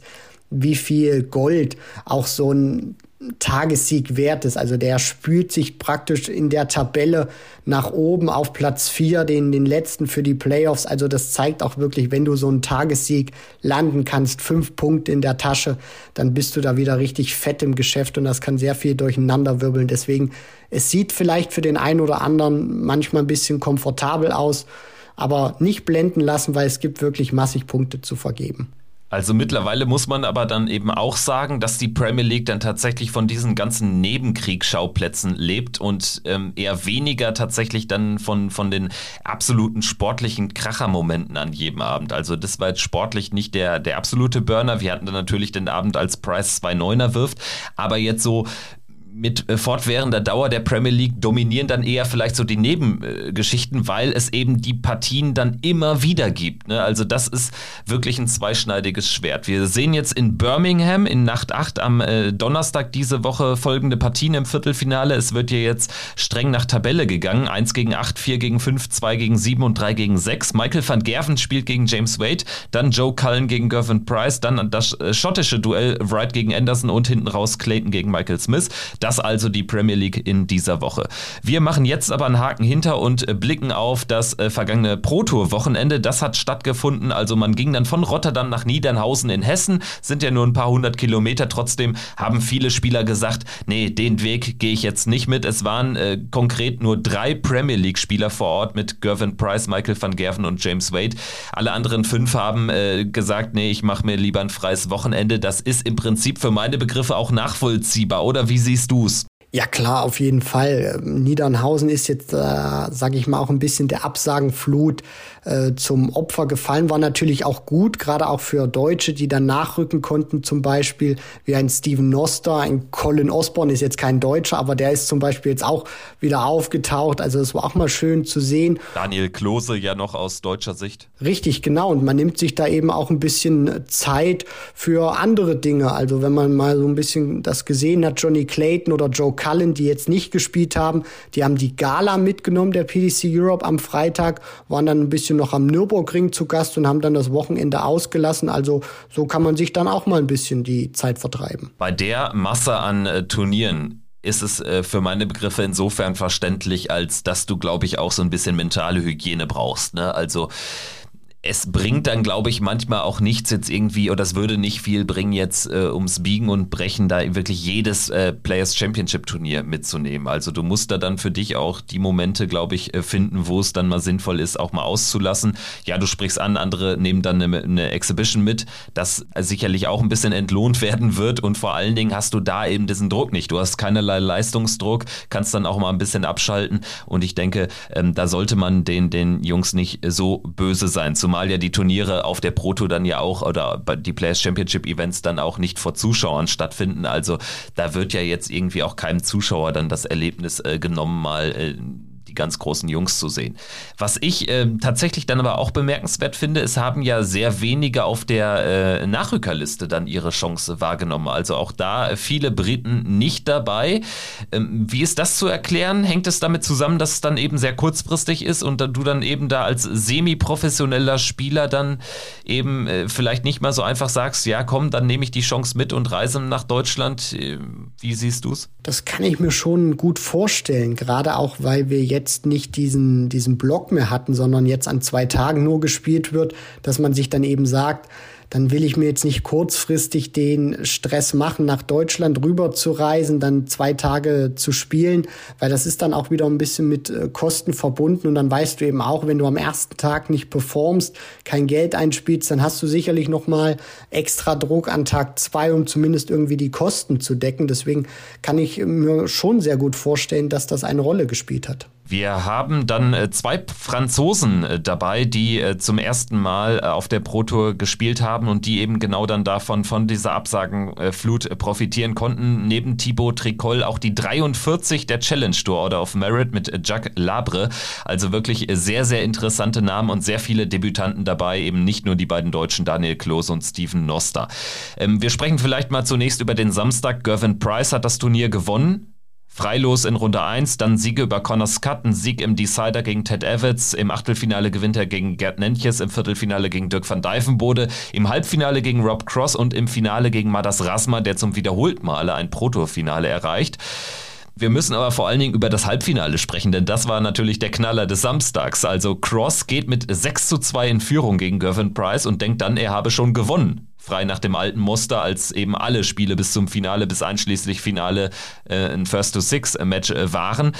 B: wie viel Gold auch so ein Tagessieg wert ist. Also der spült sich praktisch in der Tabelle nach oben auf Platz 4, den, den letzten für die Playoffs. Also das zeigt auch wirklich, wenn du so einen Tagessieg landen kannst, fünf Punkte in der Tasche, dann bist du da wieder richtig fett im Geschäft und das kann sehr viel durcheinander wirbeln. Deswegen, es sieht vielleicht für den einen oder anderen manchmal ein bisschen komfortabel aus, aber nicht blenden lassen, weil es gibt wirklich massig Punkte zu vergeben.
A: Also mittlerweile muss man aber dann eben auch sagen, dass die Premier League dann tatsächlich von diesen ganzen Nebenkriegsschauplätzen lebt und ähm, eher weniger tatsächlich dann von, von den absoluten sportlichen Krachermomenten an jedem Abend. Also das war jetzt sportlich nicht der, der absolute Burner. Wir hatten dann natürlich den Abend, als Price zwei Neuner wirft, aber jetzt so mit äh, fortwährender Dauer der Premier League dominieren dann eher vielleicht so die Nebengeschichten, weil es eben die Partien dann immer wieder gibt. Ne? Also das ist wirklich ein zweischneidiges Schwert. Wir sehen jetzt in Birmingham in Nacht 8 am äh, Donnerstag diese Woche folgende Partien im Viertelfinale. Es wird hier jetzt streng nach Tabelle gegangen. 1 gegen 8, 4 gegen 5, 2 gegen 7 und 3 gegen 6. Michael van Gerven spielt gegen James Wade, dann Joe Cullen gegen Gervin Price, dann das äh, schottische Duell Wright gegen Anderson und hinten raus Clayton gegen Michael Smith. Das also die Premier League in dieser Woche. Wir machen jetzt aber einen Haken hinter und äh, blicken auf das äh, vergangene Pro Tour Wochenende. Das hat stattgefunden. Also man ging dann von Rotterdam nach Niedernhausen in Hessen. Sind ja nur ein paar hundert Kilometer. Trotzdem haben viele Spieler gesagt, nee, den Weg gehe ich jetzt nicht mit. Es waren äh, konkret nur drei Premier League Spieler vor Ort mit Gervin Price, Michael van Gerven und James Wade. Alle anderen fünf haben äh, gesagt, nee, ich mache mir lieber ein freies Wochenende. Das ist im Prinzip für meine Begriffe auch nachvollziehbar. Oder wie siehst du's?
B: Ja klar, auf jeden Fall. Niedernhausen ist jetzt, äh, sage ich mal, auch ein bisschen der Absagenflut äh, zum Opfer gefallen. War natürlich auch gut, gerade auch für Deutsche, die dann nachrücken konnten, zum Beispiel wie ein Steven Noster, ein Colin Osborne ist jetzt kein Deutscher, aber der ist zum Beispiel jetzt auch wieder aufgetaucht. Also es war auch mal schön zu sehen.
A: Daniel Klose ja noch aus deutscher Sicht.
B: Richtig, genau. Und man nimmt sich da eben auch ein bisschen Zeit für andere Dinge. Also wenn man mal so ein bisschen das gesehen hat, Johnny Clayton oder Joe Cullen, die jetzt nicht gespielt haben, die haben die Gala mitgenommen der PDC Europe am Freitag, waren dann ein bisschen noch am Nürburgring zu Gast und haben dann das Wochenende ausgelassen. Also so kann man sich dann auch mal ein bisschen die Zeit vertreiben.
A: Bei der Masse an äh, Turnieren ist es äh, für meine Begriffe insofern verständlich, als dass du, glaube ich, auch so ein bisschen mentale Hygiene brauchst. Ne? Also es bringt dann, glaube ich, manchmal auch nichts jetzt irgendwie, oder es würde nicht viel bringen, jetzt äh, ums Biegen und Brechen da wirklich jedes äh, Players Championship Turnier mitzunehmen. Also du musst da dann für dich auch die Momente, glaube ich, äh, finden, wo es dann mal sinnvoll ist, auch mal auszulassen. Ja, du sprichst an, andere nehmen dann eine, eine Exhibition mit, das sicherlich auch ein bisschen entlohnt werden wird und vor allen Dingen hast du da eben diesen Druck nicht. Du hast keinerlei Leistungsdruck, kannst dann auch mal ein bisschen abschalten und ich denke, ähm, da sollte man den, den Jungs nicht so böse sein. Zum zumal ja die Turniere auf der Proto dann ja auch oder die Players Championship Events dann auch nicht vor Zuschauern stattfinden. Also da wird ja jetzt irgendwie auch keinem Zuschauer dann das Erlebnis äh, genommen, mal äh, die ganz großen Jungs zu sehen. Was ich äh, tatsächlich dann aber auch bemerkenswert finde, es haben ja sehr wenige auf der äh, Nachrückerliste dann ihre Chance wahrgenommen. Also auch da viele Briten nicht dabei. Ähm, wie ist das zu erklären? Hängt es damit zusammen, dass es dann eben sehr kurzfristig ist und du dann eben da als semi-professioneller Spieler dann eben äh, vielleicht nicht mal so einfach sagst, ja komm, dann nehme ich die Chance mit und reise nach Deutschland. Äh, wie siehst du es?
B: Das kann ich mir schon gut vorstellen, gerade auch weil wir jetzt jetzt nicht diesen, diesen Block mehr hatten, sondern jetzt an zwei Tagen nur gespielt wird, dass man sich dann eben sagt, dann will ich mir jetzt nicht kurzfristig den Stress machen, nach Deutschland rüber zu reisen, dann zwei Tage zu spielen, weil das ist dann auch wieder ein bisschen mit äh, Kosten verbunden und dann weißt du eben auch, wenn du am ersten Tag nicht performst, kein Geld einspielst, dann hast du sicherlich noch mal extra Druck an Tag zwei, um zumindest irgendwie die Kosten zu decken. Deswegen kann ich mir schon sehr gut vorstellen, dass das eine Rolle gespielt hat.
A: Wir haben dann äh, zwei Franzosen äh, dabei, die äh, zum ersten Mal auf der Pro Tour gespielt haben und die eben genau dann davon von dieser Absagenflut profitieren konnten. Neben Thibaut Tricol auch die 43 der Challenge Tour Order of Merit mit Jacques Labre. Also wirklich sehr, sehr interessante Namen und sehr viele Debütanten dabei, eben nicht nur die beiden Deutschen Daniel Klose und Steven Noster. Ähm, wir sprechen vielleicht mal zunächst über den Samstag. Gervin Price hat das Turnier gewonnen. Freilos in Runde 1, dann Siege über Connor Scott, ein Sieg im Decider gegen Ted Evans, im Achtelfinale gewinnt er gegen Gerd Nentjes, im Viertelfinale gegen Dirk van Dijvenbode, im Halbfinale gegen Rob Cross und im Finale gegen Madas Rasma, der zum wiederholten Male ein Protofinale erreicht. Wir müssen aber vor allen Dingen über das Halbfinale sprechen, denn das war natürlich der Knaller des Samstags. Also Cross geht mit 6 zu 2 in Führung gegen Gervin Price und denkt dann, er habe schon gewonnen frei nach dem alten Muster, als eben alle Spiele bis zum Finale, bis einschließlich Finale äh, ein First-to-Six-Match äh, waren.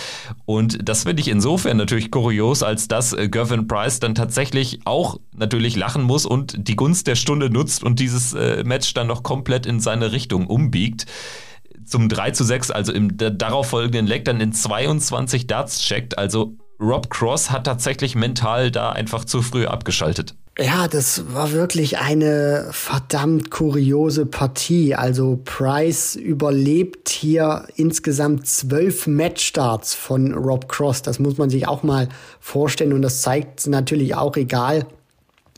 A: Und das finde ich insofern natürlich kurios, als dass äh, Gervin Price dann tatsächlich auch natürlich lachen muss und die Gunst der Stunde nutzt und dieses äh, Match dann noch komplett in seine Richtung umbiegt zum 3 zu 6, also im darauf folgenden Leg dann in 22 Darts checkt. Also Rob Cross hat tatsächlich mental da einfach zu früh abgeschaltet.
B: Ja, das war wirklich eine verdammt kuriose Partie. Also Price überlebt hier insgesamt zwölf Matchstarts von Rob Cross. Das muss man sich auch mal vorstellen und das zeigt natürlich auch, egal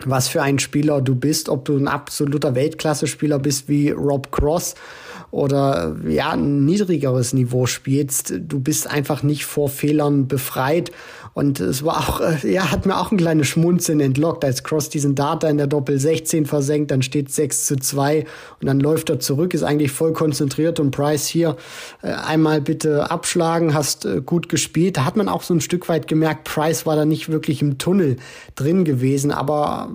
B: was für ein Spieler du bist, ob du ein absoluter Weltklasse-Spieler bist wie Rob Cross oder ja, ein niedrigeres Niveau spielst. Du bist einfach nicht vor Fehlern befreit. Und es war auch, äh, ja, hat mir auch ein kleines Schmunzeln entlockt, als Cross diesen Data in der Doppel 16 versenkt, dann steht 6 zu 2 und dann läuft er zurück, ist eigentlich voll konzentriert und Price hier äh, einmal bitte abschlagen, hast äh, gut gespielt. Da hat man auch so ein Stück weit gemerkt, Price war da nicht wirklich im Tunnel drin gewesen, aber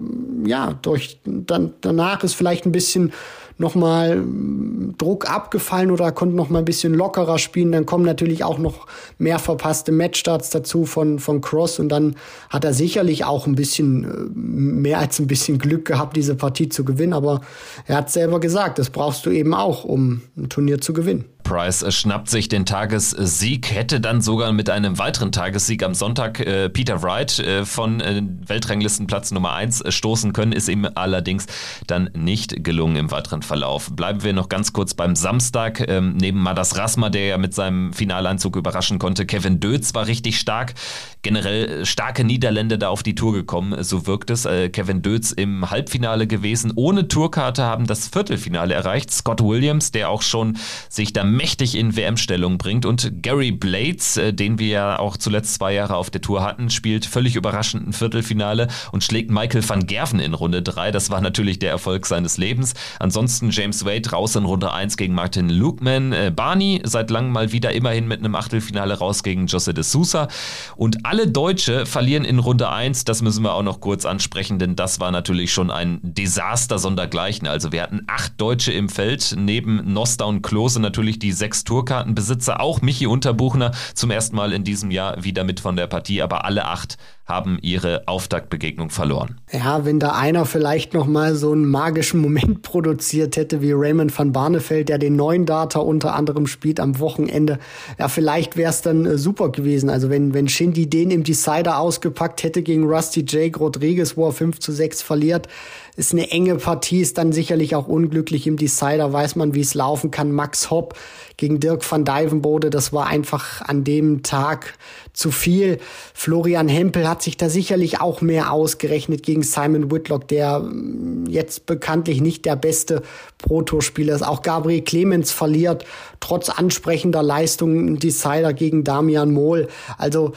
B: ja, durch, dann, danach ist vielleicht ein bisschen nochmal mm, Druck abgefallen oder konnte noch mal ein bisschen lockerer spielen. Dann kommen natürlich auch noch mehr verpasste Matchstarts dazu von, von Cross und dann hat er sicherlich auch ein bisschen äh, mehr als ein bisschen Glück gehabt, diese Partie zu gewinnen. Aber er hat selber gesagt, das brauchst du eben auch, um ein Turnier zu gewinnen.
A: Price schnappt sich den Tagessieg, hätte dann sogar mit einem weiteren Tagessieg am Sonntag äh, Peter Wright äh, von äh, Weltranglistenplatz Nummer 1 äh, stoßen können, ist ihm allerdings dann nicht gelungen im weiteren Verlauf. Bleiben wir noch ganz kurz beim Samstag. Ähm, neben Madas Rasma, der ja mit seinem Finaleinzug überraschen konnte, Kevin Dötz war richtig stark. Generell starke Niederländer da auf die Tour gekommen, so wirkt es. Äh, Kevin Dötz im Halbfinale gewesen. Ohne Tourkarte haben das Viertelfinale erreicht. Scott Williams, der auch schon sich da mächtig in WM-Stellung bringt. Und Gary Blades, äh, den wir ja auch zuletzt zwei Jahre auf der Tour hatten, spielt völlig überraschend ein Viertelfinale und schlägt Michael van Gerven in Runde 3. Das war natürlich der Erfolg seines Lebens. Ansonsten James Wade raus in Runde 1 gegen Martin Lukeman. Äh, Barney seit langem mal wieder immerhin mit einem Achtelfinale raus gegen Jose de Sousa. Und alle Deutsche verlieren in Runde 1. Das müssen wir auch noch kurz ansprechen, denn das war natürlich schon ein Desaster sondergleichen. Also wir hatten acht Deutsche im Feld, neben Nosta und Klose natürlich die die sechs Tourkartenbesitzer, auch Michi Unterbuchner zum ersten Mal in diesem Jahr wieder mit von der Partie, aber alle acht haben ihre Auftaktbegegnung verloren.
B: Ja, wenn da einer vielleicht noch mal so einen magischen Moment [laughs] produziert hätte wie Raymond van Barneveld, der den neuen Data unter anderem spielt am Wochenende, ja, vielleicht wäre es dann äh, super gewesen. Also wenn, wenn Shindy den im Decider ausgepackt hätte gegen Rusty Jake Rodriguez, wo er 5 zu 6 verliert, ist eine enge Partie, ist dann sicherlich auch unglücklich im Decider, weiß man, wie es laufen kann. Max Hopp gegen Dirk van Dijvenbode, das war einfach an dem Tag zu viel. Florian Hempel hat sich da sicherlich auch mehr ausgerechnet gegen Simon Whitlock, der mm, jetzt bekanntlich nicht der beste Pro-Tour-Spieler ist. Auch Gabriel Clemens verliert trotz ansprechender Leistungen Decider gegen Damian Mohl. Also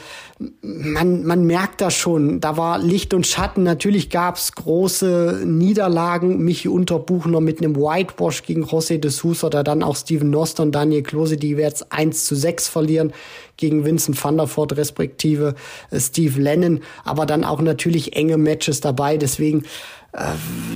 B: man, man merkt das schon. Da war Licht und Schatten. Natürlich gab es große Niederlagen. Michi Unterbuchner mit einem Whitewash gegen José de Sousa oder dann auch Steven Noster und Daniel Klose, die jetzt 1 zu 6 verlieren gegen Vincent van der Voort respektive äh, Steve Lennon, aber dann auch natürlich enge Matches dabei. Deswegen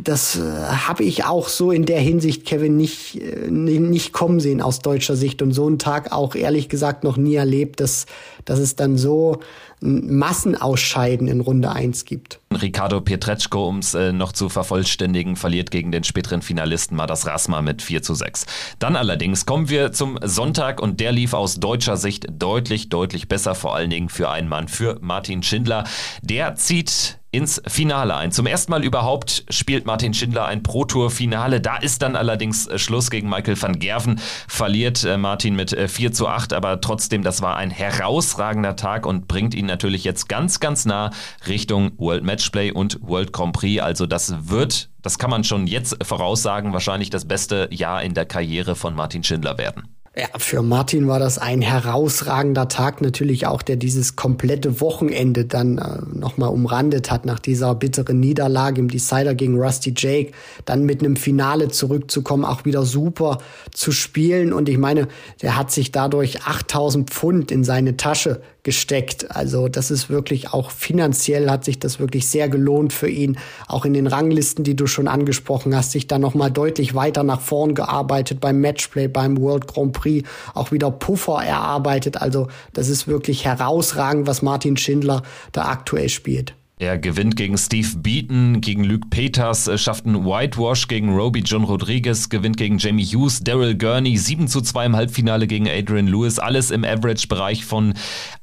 B: das äh, habe ich auch so in der Hinsicht, Kevin, nicht, äh, nicht kommen sehen aus deutscher Sicht und so einen Tag auch ehrlich gesagt noch nie erlebt, dass, dass es dann so ein Massenausscheiden in Runde 1 gibt.
A: Ricardo Pietreczko, um es äh, noch zu vervollständigen, verliert gegen den späteren Finalisten Madas Rasma mit 4 zu 6. Dann allerdings kommen wir zum Sonntag und der lief aus deutscher Sicht deutlich, deutlich besser, vor allen Dingen für einen Mann, für Martin Schindler. Der zieht ins Finale ein. Zum ersten Mal überhaupt spielt Martin Schindler ein Pro-Tour-Finale. Da ist dann allerdings äh, Schluss gegen Michael van Gerven. Verliert äh, Martin mit 4 äh, zu 8, aber trotzdem, das war ein herausragender Tag und bringt ihn natürlich jetzt ganz, ganz nah Richtung World Matchplay und World Grand Prix. Also das wird, das kann man schon jetzt voraussagen, wahrscheinlich das beste Jahr in der Karriere von Martin Schindler werden.
B: Ja, für Martin war das ein herausragender Tag. Natürlich auch, der dieses komplette Wochenende dann äh, nochmal umrandet hat nach dieser bitteren Niederlage im Decider gegen Rusty Jake, dann mit einem Finale zurückzukommen, auch wieder super zu spielen. Und ich meine, der hat sich dadurch 8000 Pfund in seine Tasche gesteckt. Also das ist wirklich auch finanziell hat sich das wirklich sehr gelohnt für ihn. Auch in den Ranglisten, die du schon angesprochen hast, sich da nochmal deutlich weiter nach vorn gearbeitet beim Matchplay, beim World Grand Prix, auch wieder Puffer erarbeitet. Also das ist wirklich herausragend, was Martin Schindler da aktuell spielt.
A: Er gewinnt gegen Steve Beaton, gegen Luke Peters, äh, schafft einen Whitewash gegen Roby John Rodriguez, gewinnt gegen Jamie Hughes, Daryl Gurney, 7 zu 2 im Halbfinale gegen Adrian Lewis, alles im Average-Bereich von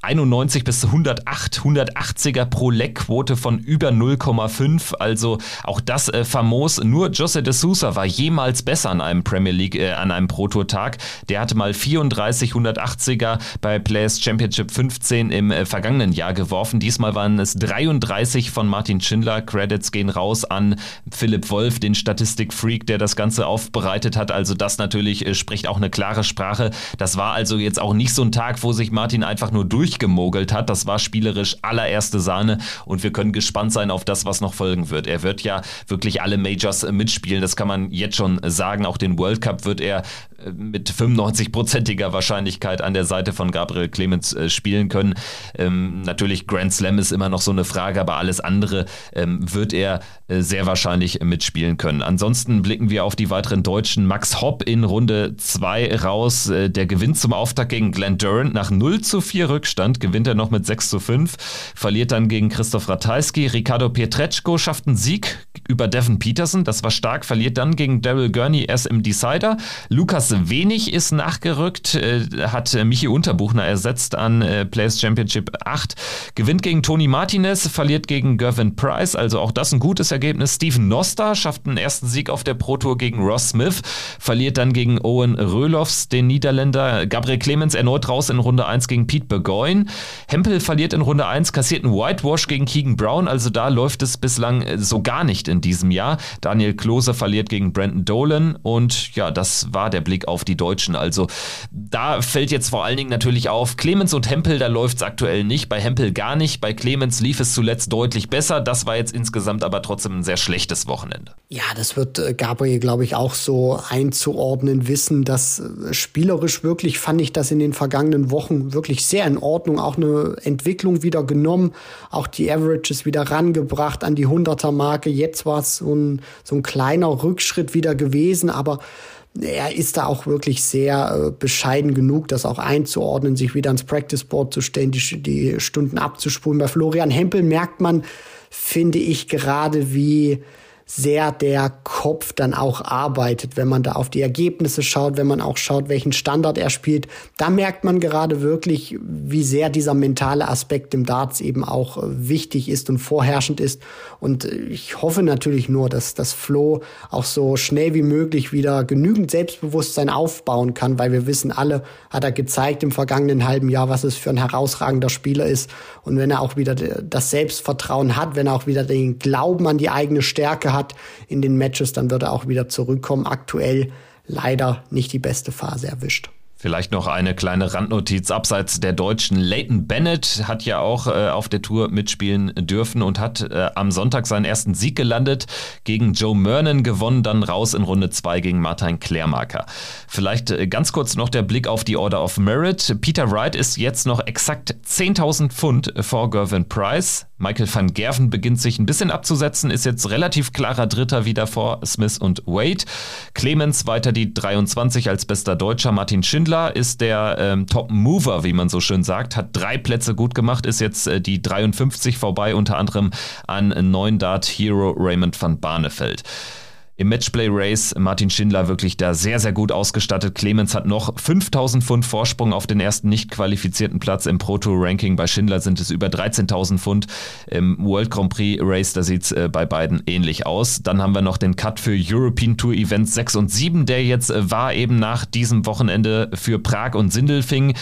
A: 91 bis 108, 180er pro Leckquote von über 0,5, also auch das äh, famos. Nur Jose de Sousa war jemals besser an einem Premier League, äh, an einem Pro Tour Tag. Der hatte mal 34 180er bei Players Championship 15 im äh, vergangenen Jahr geworfen. Diesmal waren es 33 30 von Martin Schindler. Credits gehen raus an Philipp Wolf, den Statistikfreak, der das Ganze aufbereitet hat. Also das natürlich äh, spricht auch eine klare Sprache. Das war also jetzt auch nicht so ein Tag, wo sich Martin einfach nur durchgemogelt hat. Das war spielerisch allererste Sahne und wir können gespannt sein auf das, was noch folgen wird. Er wird ja wirklich alle Majors äh, mitspielen. Das kann man jetzt schon sagen. Auch den World Cup wird er äh, mit 95-prozentiger Wahrscheinlichkeit an der Seite von Gabriel Clemens äh, spielen können. Ähm, natürlich Grand Slam ist immer noch so eine Frage, aber aber alles andere ähm, wird er äh, sehr wahrscheinlich mitspielen können. Ansonsten blicken wir auf die weiteren Deutschen. Max Hopp in Runde 2 raus. Äh, der gewinnt zum Auftakt gegen Glenn Durant nach 0 zu 4 Rückstand, gewinnt er noch mit 6 zu 5, verliert dann gegen Christoph Ratajski. Ricardo Pietreczko schafft einen Sieg über Devin Peterson, das war stark, verliert dann gegen Daryl Gurney erst im Decider. Lukas Wenig ist nachgerückt, äh, hat Michi Unterbuchner ersetzt an äh, Players Championship 8, gewinnt gegen Tony Martinez, verliert gegen Gervin Price, also auch das ein gutes Ergebnis. Steven Noster schafft einen ersten Sieg auf der Pro Tour gegen Ross Smith, verliert dann gegen Owen Röhlofs, den Niederländer. Gabriel Clemens erneut raus in Runde 1 gegen Pete Burgoyne. Hempel verliert in Runde 1, kassiert einen Whitewash gegen Keegan Brown, also da läuft es bislang äh, so gar nicht in diesem Jahr. Daniel Klose verliert gegen Brandon Dolan und ja, das war der Blick auf die Deutschen. Also da fällt jetzt vor allen Dingen natürlich auf, Clemens und Hempel, da läuft es aktuell nicht, bei Hempel gar nicht, bei Clemens lief es zuletzt deutlich besser, das war jetzt insgesamt aber trotzdem ein sehr schlechtes Wochenende.
B: Ja, das wird äh, Gabriel, glaube ich, auch so einzuordnen wissen, dass äh, spielerisch wirklich fand ich das in den vergangenen Wochen wirklich sehr in Ordnung, auch eine Entwicklung wieder genommen, auch die Averages wieder rangebracht an die 100er Marke, jetzt war es so ein, so ein kleiner Rückschritt wieder gewesen, aber er ist da auch wirklich sehr äh, bescheiden genug, das auch einzuordnen, sich wieder ans Practice Board zu stellen, die, die Stunden abzuspulen. Bei Florian Hempel merkt man, finde ich gerade, wie sehr der Kopf dann auch arbeitet, wenn man da auf die Ergebnisse schaut, wenn man auch schaut, welchen Standard er spielt. Da merkt man gerade wirklich, wie sehr dieser mentale Aspekt im Darts eben auch äh, wichtig ist und vorherrschend ist. Und äh, ich hoffe natürlich nur, dass das Flo auch so schnell wie möglich wieder genügend Selbstbewusstsein aufbauen kann, weil wir wissen alle, hat er gezeigt im vergangenen halben Jahr, was es für ein herausragender Spieler ist. Und wenn er auch wieder das Selbstvertrauen hat, wenn er auch wieder den Glauben an die eigene Stärke hat in den Matches, dann wird er auch wieder zurückkommen. Aktuell leider nicht die beste Phase erwischt.
A: Vielleicht noch eine kleine Randnotiz abseits der Deutschen. Leighton Bennett hat ja auch äh, auf der Tour mitspielen dürfen und hat äh, am Sonntag seinen ersten Sieg gelandet, gegen Joe Mernon gewonnen, dann raus in Runde 2 gegen Martin Klärmarker. Vielleicht äh, ganz kurz noch der Blick auf die Order of Merit. Peter Wright ist jetzt noch exakt 10.000 Pfund vor Gervin Price. Michael van Gerven beginnt sich ein bisschen abzusetzen, ist jetzt relativ klarer Dritter wieder vor Smith und Wade. Clemens weiter die 23 als bester Deutscher. Martin Schindler ist der ähm, Top Mover, wie man so schön sagt, hat drei Plätze gut gemacht, ist jetzt äh, die 53 vorbei, unter anderem an neuen Dart Hero Raymond van Barneveld. Im Matchplay Race Martin Schindler wirklich da sehr, sehr gut ausgestattet. Clemens hat noch 5000 Pfund Vorsprung auf den ersten nicht qualifizierten Platz im Pro Tour Ranking. Bei Schindler sind es über 13.000 Pfund. Im World Grand Prix Race, da sieht es äh, bei beiden ähnlich aus. Dann haben wir noch den Cut für European Tour Events 6 und 7, der jetzt äh, war eben nach diesem Wochenende für Prag und Sindelfing.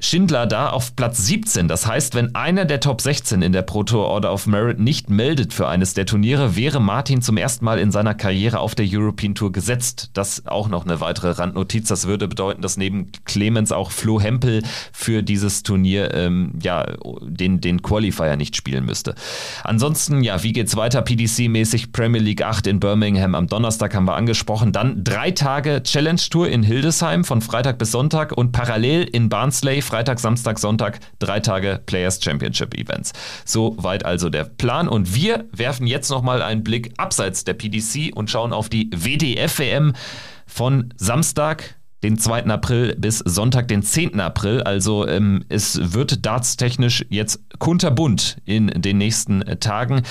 A: Schindler da auf Platz 17. Das heißt, wenn einer der Top 16 in der Pro Tour Order of Merit nicht meldet für eines der Turniere, wäre Martin zum ersten Mal in seiner Karriere auf der European Tour gesetzt. Das auch noch eine weitere Randnotiz. Das würde bedeuten, dass neben Clemens auch Flo Hempel für dieses Turnier ähm, ja, den, den Qualifier nicht spielen müsste. Ansonsten, ja, wie geht's weiter? PDC-mäßig Premier League 8 in Birmingham am Donnerstag haben wir angesprochen. Dann drei Tage Challenge Tour in Hildesheim von Freitag bis Sonntag und parallel in Barnsley Freitag, Samstag, Sonntag drei Tage Players Championship Events. Soweit also der Plan. Und wir werfen jetzt nochmal einen Blick abseits der PDC und schauen auf die WDF-WM von Samstag, den 2. April bis Sonntag, den 10. April. Also ähm, es wird dartstechnisch jetzt kunterbunt in den nächsten Tagen.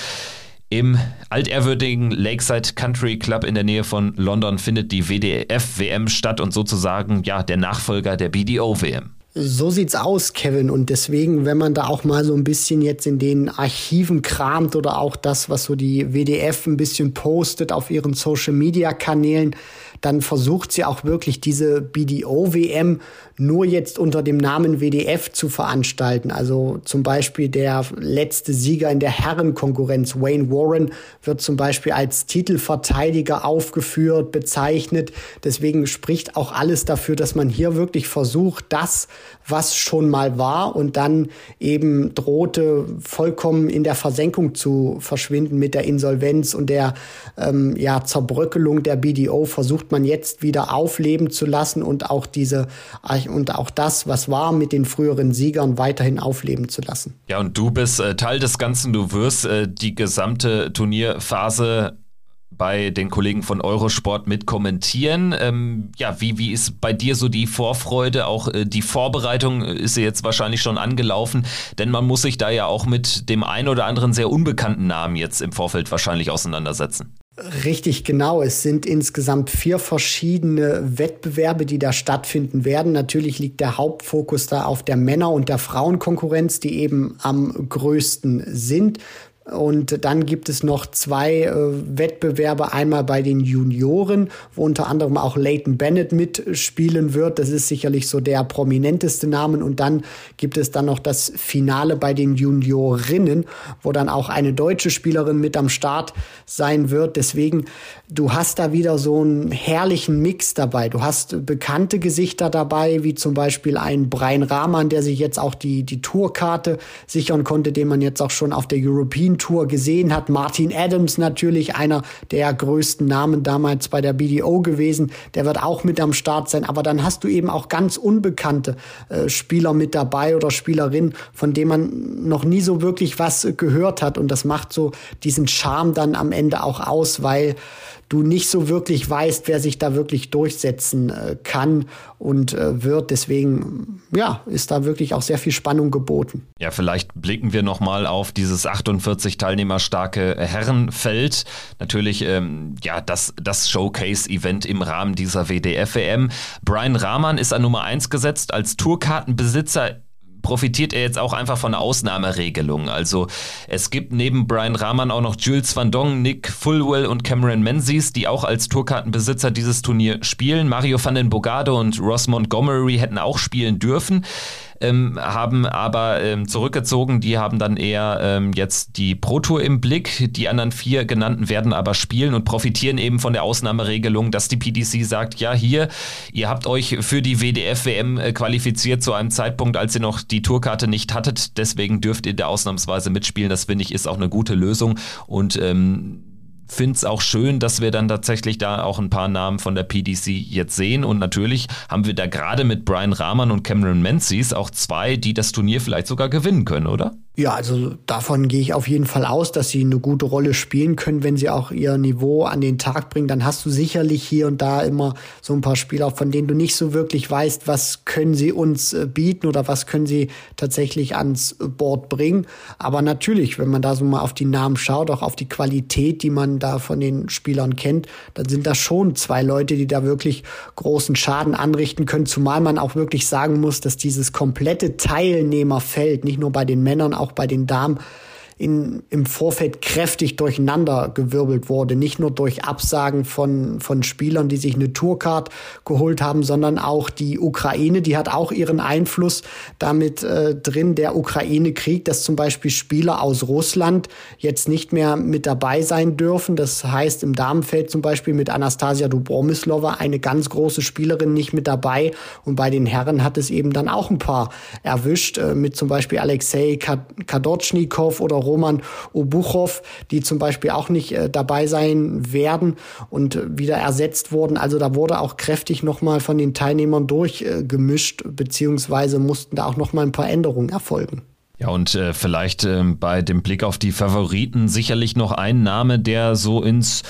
A: Im altehrwürdigen Lakeside Country Club in der Nähe von London findet die WDF-WM statt und sozusagen ja der Nachfolger der BDO-WM.
B: So sieht's aus, Kevin. Und deswegen, wenn man da auch mal so ein bisschen jetzt in den Archiven kramt oder auch das, was so die WDF ein bisschen postet auf ihren Social Media Kanälen, dann versucht sie auch wirklich diese BDO-WM nur jetzt unter dem Namen WDF zu veranstalten. Also zum Beispiel der letzte Sieger in der Herrenkonkurrenz, Wayne Warren, wird zum Beispiel als Titelverteidiger aufgeführt, bezeichnet. Deswegen spricht auch alles dafür, dass man hier wirklich versucht, das, was schon mal war und dann eben drohte, vollkommen in der Versenkung zu verschwinden mit der Insolvenz und der ähm, ja, Zerbröckelung der BDO, versucht man jetzt wieder aufleben zu lassen und auch diese und auch das, was war, mit den früheren Siegern weiterhin aufleben zu lassen.
A: Ja, und du bist äh, Teil des Ganzen. Du wirst äh, die gesamte Turnierphase bei den Kollegen von Eurosport mit kommentieren. Ähm, ja, wie, wie ist bei dir so die Vorfreude? Auch äh, die Vorbereitung ist ja jetzt wahrscheinlich schon angelaufen, denn man muss sich da ja auch mit dem ein oder anderen sehr unbekannten Namen jetzt im Vorfeld wahrscheinlich auseinandersetzen.
B: Richtig genau. Es sind insgesamt vier verschiedene Wettbewerbe, die da stattfinden werden. Natürlich liegt der Hauptfokus da auf der Männer- und der Frauenkonkurrenz, die eben am größten sind. Und dann gibt es noch zwei äh, Wettbewerbe, einmal bei den Junioren, wo unter anderem auch Leighton Bennett mitspielen wird. Das ist sicherlich so der prominenteste Name. Und dann gibt es dann noch das Finale bei den Juniorinnen, wo dann auch eine deutsche Spielerin mit am Start sein wird. Deswegen, du hast da wieder so einen herrlichen Mix dabei. Du hast bekannte Gesichter dabei, wie zum Beispiel ein Brian Rahman, der sich jetzt auch die, die Tourkarte sichern konnte, den man jetzt auch schon auf der European Tour gesehen hat. Martin Adams natürlich einer der größten Namen damals bei der BDO gewesen. Der wird auch mit am Start sein. Aber dann hast du eben auch ganz unbekannte äh, Spieler mit dabei oder Spielerinnen, von denen man noch nie so wirklich was gehört hat. Und das macht so diesen Charme dann am Ende auch aus, weil du nicht so wirklich weißt, wer sich da wirklich durchsetzen äh, kann und äh, wird. Deswegen, ja, ist da wirklich auch sehr viel Spannung geboten.
A: Ja, vielleicht blicken wir nochmal auf dieses 48 Teilnehmer starke Herrenfeld. Natürlich, ähm, ja, das, das Showcase-Event im Rahmen dieser WDF-WM. Brian Rahman ist an Nummer 1 gesetzt als Tourkartenbesitzer profitiert er jetzt auch einfach von Ausnahmeregelungen. Also es gibt neben Brian Rahman auch noch Jules Van Dong, Nick Fulwell und Cameron Menzies, die auch als Tourkartenbesitzer dieses Turnier spielen. Mario van den Bogado und Ross Montgomery hätten auch spielen dürfen. Ähm, haben aber ähm, zurückgezogen. Die haben dann eher ähm, jetzt die Pro Tour im Blick. Die anderen vier genannten werden aber spielen und profitieren eben von der Ausnahmeregelung, dass die PDC sagt, ja hier, ihr habt euch für die WDF-WM äh, qualifiziert zu einem Zeitpunkt, als ihr noch die Tourkarte nicht hattet. Deswegen dürft ihr da ausnahmsweise mitspielen. Das finde ich ist auch eine gute Lösung und ähm, finde es auch schön, dass wir dann tatsächlich da auch ein paar Namen von der PDC jetzt sehen. Und natürlich haben wir da gerade mit Brian Rahman und Cameron Menzies auch zwei, die das Turnier vielleicht sogar gewinnen können, oder?
B: Ja, also davon gehe ich auf jeden Fall aus, dass sie eine gute Rolle spielen können, wenn sie auch ihr Niveau an den Tag bringen. Dann hast du sicherlich hier und da immer so ein paar Spieler, von denen du nicht so wirklich weißt, was können sie uns äh, bieten oder was können sie tatsächlich ans Board bringen. Aber natürlich, wenn man da so mal auf die Namen schaut, auch auf die Qualität, die man da von den Spielern kennt, dann sind das schon zwei Leute, die da wirklich großen Schaden anrichten können. Zumal man auch wirklich sagen muss, dass dieses komplette Teilnehmerfeld, nicht nur bei den Männern, auch bei den Damen in, im Vorfeld kräftig durcheinander gewirbelt wurde. Nicht nur durch Absagen von, von Spielern, die sich eine Tourcard geholt haben, sondern auch die Ukraine, die hat auch ihren Einfluss damit äh, drin, der Ukraine-Krieg, dass zum Beispiel Spieler aus Russland jetzt nicht mehr mit dabei sein dürfen. Das heißt, im Damenfeld zum Beispiel mit Anastasia Dubromislova eine ganz große Spielerin nicht mit dabei. Und bei den Herren hat es eben dann auch ein paar erwischt, äh, mit zum Beispiel Alexei Kadochnikov oder Roman Obuchow, die zum Beispiel auch nicht äh, dabei sein werden und wieder ersetzt wurden. Also da wurde auch kräftig nochmal von den Teilnehmern durchgemischt, äh, beziehungsweise mussten da auch nochmal ein paar Änderungen erfolgen.
A: Ja, und äh, vielleicht äh, bei dem Blick auf die Favoriten sicherlich noch ein Name, der so ins,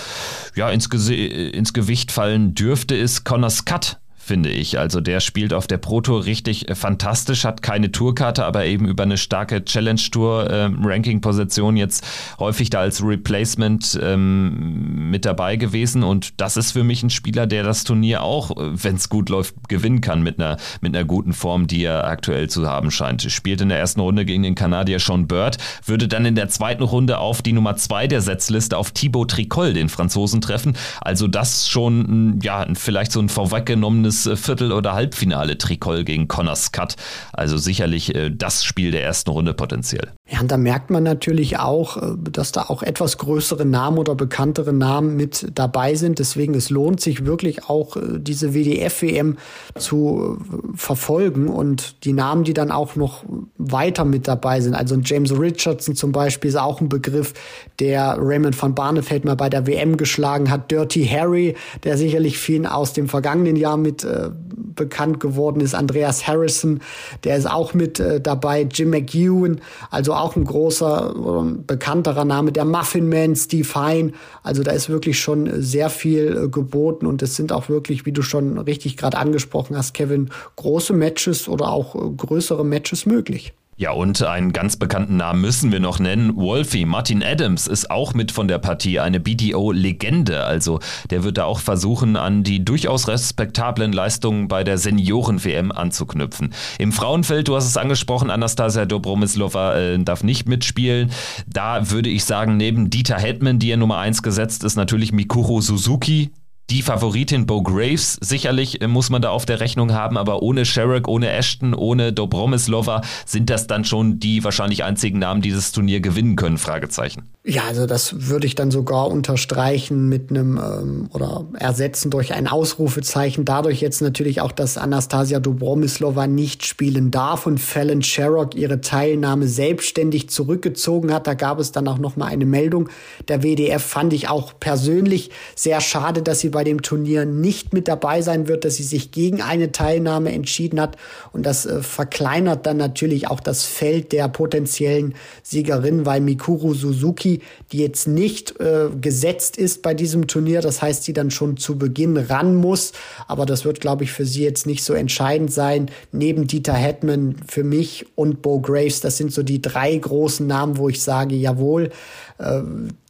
A: ja, ins, ins Gewicht fallen dürfte, ist Connor Scott finde ich. Also der spielt auf der Pro Tour richtig äh, fantastisch, hat keine Tourkarte, aber eben über eine starke Challenge Tour äh, Ranking Position jetzt häufig da als Replacement ähm, mit dabei gewesen und das ist für mich ein Spieler, der das Turnier auch, äh, wenn es gut läuft, gewinnen kann mit einer mit einer guten Form, die er aktuell zu haben scheint. Spielt in der ersten Runde gegen den Kanadier Sean Bird, würde dann in der zweiten Runde auf die Nummer zwei der Setzliste auf Thibaut Tricol, den Franzosen treffen. Also das schon ja vielleicht so ein vorweggenommenes äh, Viertel- oder Halbfinale-Tricol gegen Connors Cut. Also sicherlich äh, das Spiel der ersten Runde potenziell.
B: Ja, und da merkt man natürlich auch, äh, dass da auch etwas größere Namen oder bekanntere Namen mit dabei sind. Deswegen es lohnt sich wirklich auch diese WDF-WM zu verfolgen und die Namen, die dann auch noch weiter mit dabei sind. Also James Richardson zum Beispiel ist auch ein Begriff, der Raymond van Barneveld mal bei der WM geschlagen hat. Dirty Harry, der sicherlich vielen aus dem vergangenen Jahr mit äh, bekannt geworden ist. Andreas Harrison, der ist auch mit äh, dabei. Jim McEwen, also auch ein großer, äh, bekannterer Name. Der Muffin Man, Steve Hine. Also da ist wirklich schon sehr viel äh, geboten und es sind auch wirklich, wie du schon richtig gerade angesprochen hast, Kevin, große Matches oder auch äh, größere Matches möglich.
A: Ja, und einen ganz bekannten Namen müssen wir noch nennen. Wolfie, Martin Adams ist auch mit von der Partie, eine BDO-Legende. Also der wird da auch versuchen, an die durchaus respektablen Leistungen bei der Senioren-WM anzuknüpfen. Im Frauenfeld, du hast es angesprochen, Anastasia Dobromislova äh, darf nicht mitspielen. Da würde ich sagen, neben Dieter Hetman, die ja Nummer 1 gesetzt ist, natürlich Mikuro Suzuki, die Favoritin Bo Graves. Sicherlich äh, muss man da auf der Rechnung haben, aber ohne Sherrick, ohne Ashton, ohne Dobromislova sind das dann schon die wahrscheinlich einzigen Namen, die dieses Turnier gewinnen können? Fragezeichen.
B: Ja, also das würde ich dann sogar unterstreichen mit einem ähm, oder ersetzen durch ein Ausrufezeichen. Dadurch jetzt natürlich auch, dass Anastasia Dobromislova nicht spielen darf und Fallon Sherrock ihre Teilnahme selbstständig zurückgezogen hat. Da gab es dann auch noch mal eine Meldung. Der WDF fand ich auch persönlich sehr schade, dass sie bei dem Turnier nicht mit dabei sein wird, dass sie sich gegen eine Teilnahme entschieden hat und das äh, verkleinert dann natürlich auch das Feld der potenziellen Siegerin, weil Mikuru Suzuki die jetzt nicht äh, gesetzt ist bei diesem Turnier. Das heißt, die dann schon zu Beginn ran muss. Aber das wird, glaube ich, für sie jetzt nicht so entscheidend sein. Neben Dieter Hetman für mich und Bo Graves, das sind so die drei großen Namen, wo ich sage, jawohl, äh,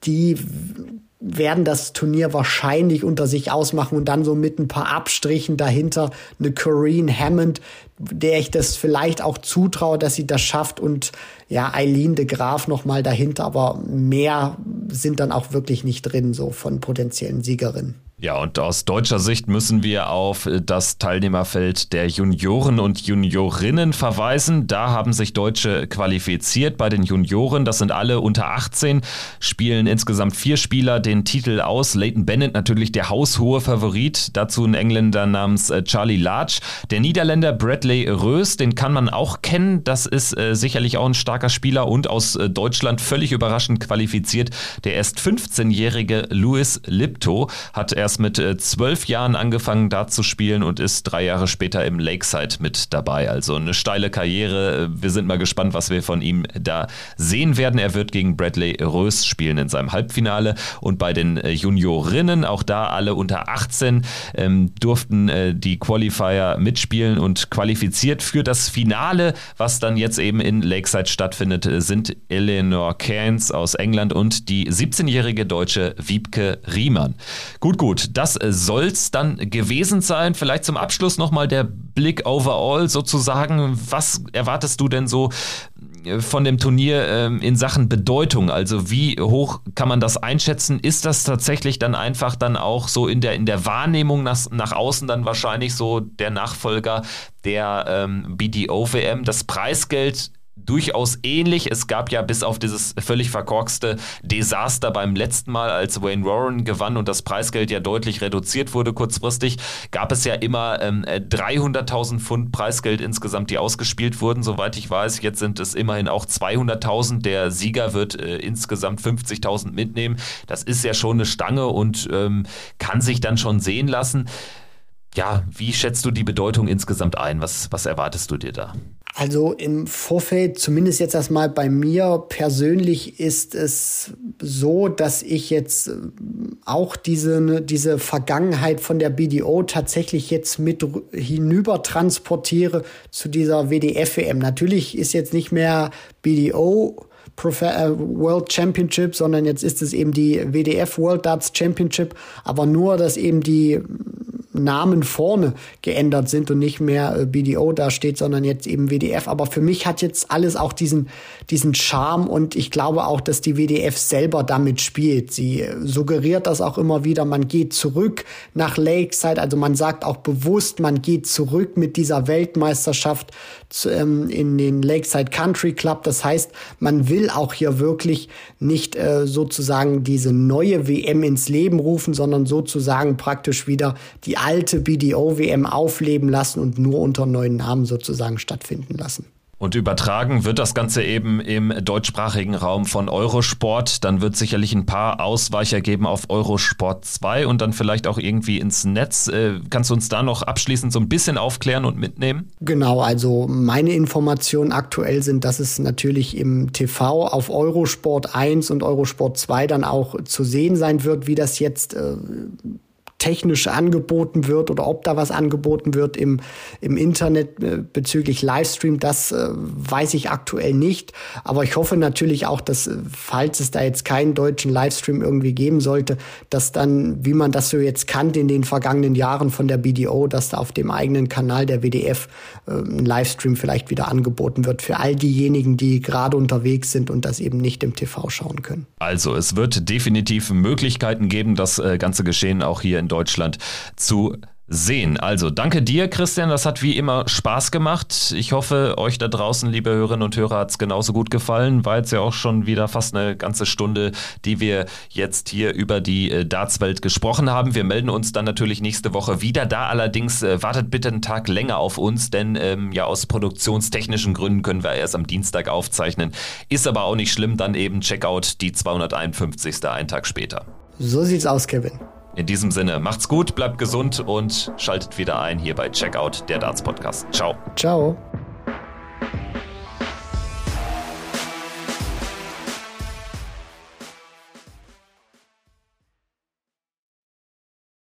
B: die werden das Turnier wahrscheinlich unter sich ausmachen und dann so mit ein paar Abstrichen dahinter eine Corinne Hammond, der ich das vielleicht auch zutraue, dass sie das schafft und ja, Eileen de Graaf noch mal dahinter, aber mehr sind dann auch wirklich nicht drin, so von potenziellen Siegerinnen.
A: Ja, und aus deutscher Sicht müssen wir auf das Teilnehmerfeld der Junioren und Juniorinnen verweisen. Da haben sich Deutsche qualifiziert bei den Junioren. Das sind alle unter 18, spielen insgesamt vier Spieler den Titel aus. Leighton Bennett natürlich der haushohe Favorit. Dazu ein Engländer namens äh, Charlie Larch. Der Niederländer Bradley Rös, den kann man auch kennen. Das ist äh, sicherlich auch ein starker Spieler und aus äh, Deutschland völlig überraschend qualifiziert. Der erst 15-jährige Louis Lipto hat erst erst mit äh, zwölf Jahren angefangen, da zu spielen und ist drei Jahre später im Lakeside mit dabei. Also eine steile Karriere. Wir sind mal gespannt, was wir von ihm da sehen werden. Er wird gegen Bradley Rös spielen in seinem Halbfinale. Und bei den äh, Juniorinnen, auch da alle unter 18, ähm, durften äh, die Qualifier mitspielen und qualifiziert für das Finale, was dann jetzt eben in Lakeside stattfindet, sind Eleanor Cairns aus England und die 17-jährige deutsche Wiebke Riemann. Gut, gut das soll es dann gewesen sein. Vielleicht zum Abschluss nochmal der Blick overall sozusagen. Was erwartest du denn so äh, von dem Turnier ähm, in Sachen Bedeutung? Also wie hoch kann man das einschätzen? Ist das tatsächlich dann einfach dann auch so in der, in der Wahrnehmung nach, nach außen dann wahrscheinlich so der Nachfolger der ähm, BDO-WM? Das Preisgeld durchaus ähnlich. Es gab ja bis auf dieses völlig verkorkste Desaster beim letzten Mal, als Wayne Warren gewann und das Preisgeld ja deutlich reduziert wurde kurzfristig, gab es ja immer ähm, 300.000 Pfund Preisgeld insgesamt, die ausgespielt wurden, soweit ich weiß. Jetzt sind es immerhin auch 200.000. Der Sieger wird äh, insgesamt 50.000 mitnehmen. Das ist ja schon eine Stange und ähm, kann sich dann schon sehen lassen. Ja, wie schätzt du die Bedeutung insgesamt ein? Was, was erwartest du dir da?
B: Also im Vorfeld, zumindest jetzt erstmal bei mir persönlich, ist es so, dass ich jetzt äh, auch diese, ne, diese Vergangenheit von der BDO tatsächlich jetzt mit hinüber transportiere zu dieser WDF-WM. Natürlich ist jetzt nicht mehr BDO äh, World Championship, sondern jetzt ist es eben die WDF World Darts Championship, aber nur, dass eben die Namen vorne geändert sind und nicht mehr äh, BDO da steht, sondern jetzt eben WDF. Aber für mich hat jetzt alles auch diesen, diesen Charme und ich glaube auch, dass die WDF selber damit spielt. Sie äh, suggeriert das auch immer wieder. Man geht zurück nach Lakeside. Also man sagt auch bewusst, man geht zurück mit dieser Weltmeisterschaft in den Lakeside Country Club. Das heißt, man will auch hier wirklich nicht äh, sozusagen diese neue WM ins Leben rufen, sondern sozusagen praktisch wieder die alte BDO-WM aufleben lassen und nur unter neuen Namen sozusagen stattfinden lassen.
A: Und übertragen wird das Ganze eben im deutschsprachigen Raum von Eurosport. Dann wird sicherlich ein paar Ausweicher geben auf Eurosport 2 und dann vielleicht auch irgendwie ins Netz. Äh, kannst du uns da noch abschließend so ein bisschen aufklären und mitnehmen?
B: Genau, also meine Informationen aktuell sind, dass es natürlich im TV auf Eurosport 1 und Eurosport 2 dann auch zu sehen sein wird, wie das jetzt äh, technisch angeboten wird oder ob da was angeboten wird im, im Internet äh, bezüglich Livestream, das äh, weiß ich aktuell nicht. Aber ich hoffe natürlich auch, dass, äh, falls es da jetzt keinen deutschen Livestream irgendwie geben sollte, dass dann, wie man das so jetzt kannte in den vergangenen Jahren von der BDO, dass da auf dem eigenen Kanal der WDF ein Livestream vielleicht wieder angeboten wird für all diejenigen, die gerade unterwegs sind und das eben nicht im TV schauen können.
A: Also es wird definitiv Möglichkeiten geben, das ganze Geschehen auch hier in Deutschland zu sehen. Also danke dir, Christian. Das hat wie immer Spaß gemacht. Ich hoffe, euch da draußen, liebe Hörerinnen und Hörer, hat es genauso gut gefallen. War jetzt ja auch schon wieder fast eine ganze Stunde, die wir jetzt hier über die äh, Dartswelt gesprochen haben. Wir melden uns dann natürlich nächste Woche wieder. Da allerdings äh, wartet bitte einen Tag länger auf uns, denn ähm, ja aus produktionstechnischen Gründen können wir erst am Dienstag aufzeichnen. Ist aber auch nicht schlimm. Dann eben Checkout die 251. einen Tag später.
B: So sieht's aus, Kevin.
A: In diesem Sinne, macht's gut, bleibt gesund und schaltet wieder ein hier bei Checkout, der Darts Podcast. Ciao.
B: Ciao.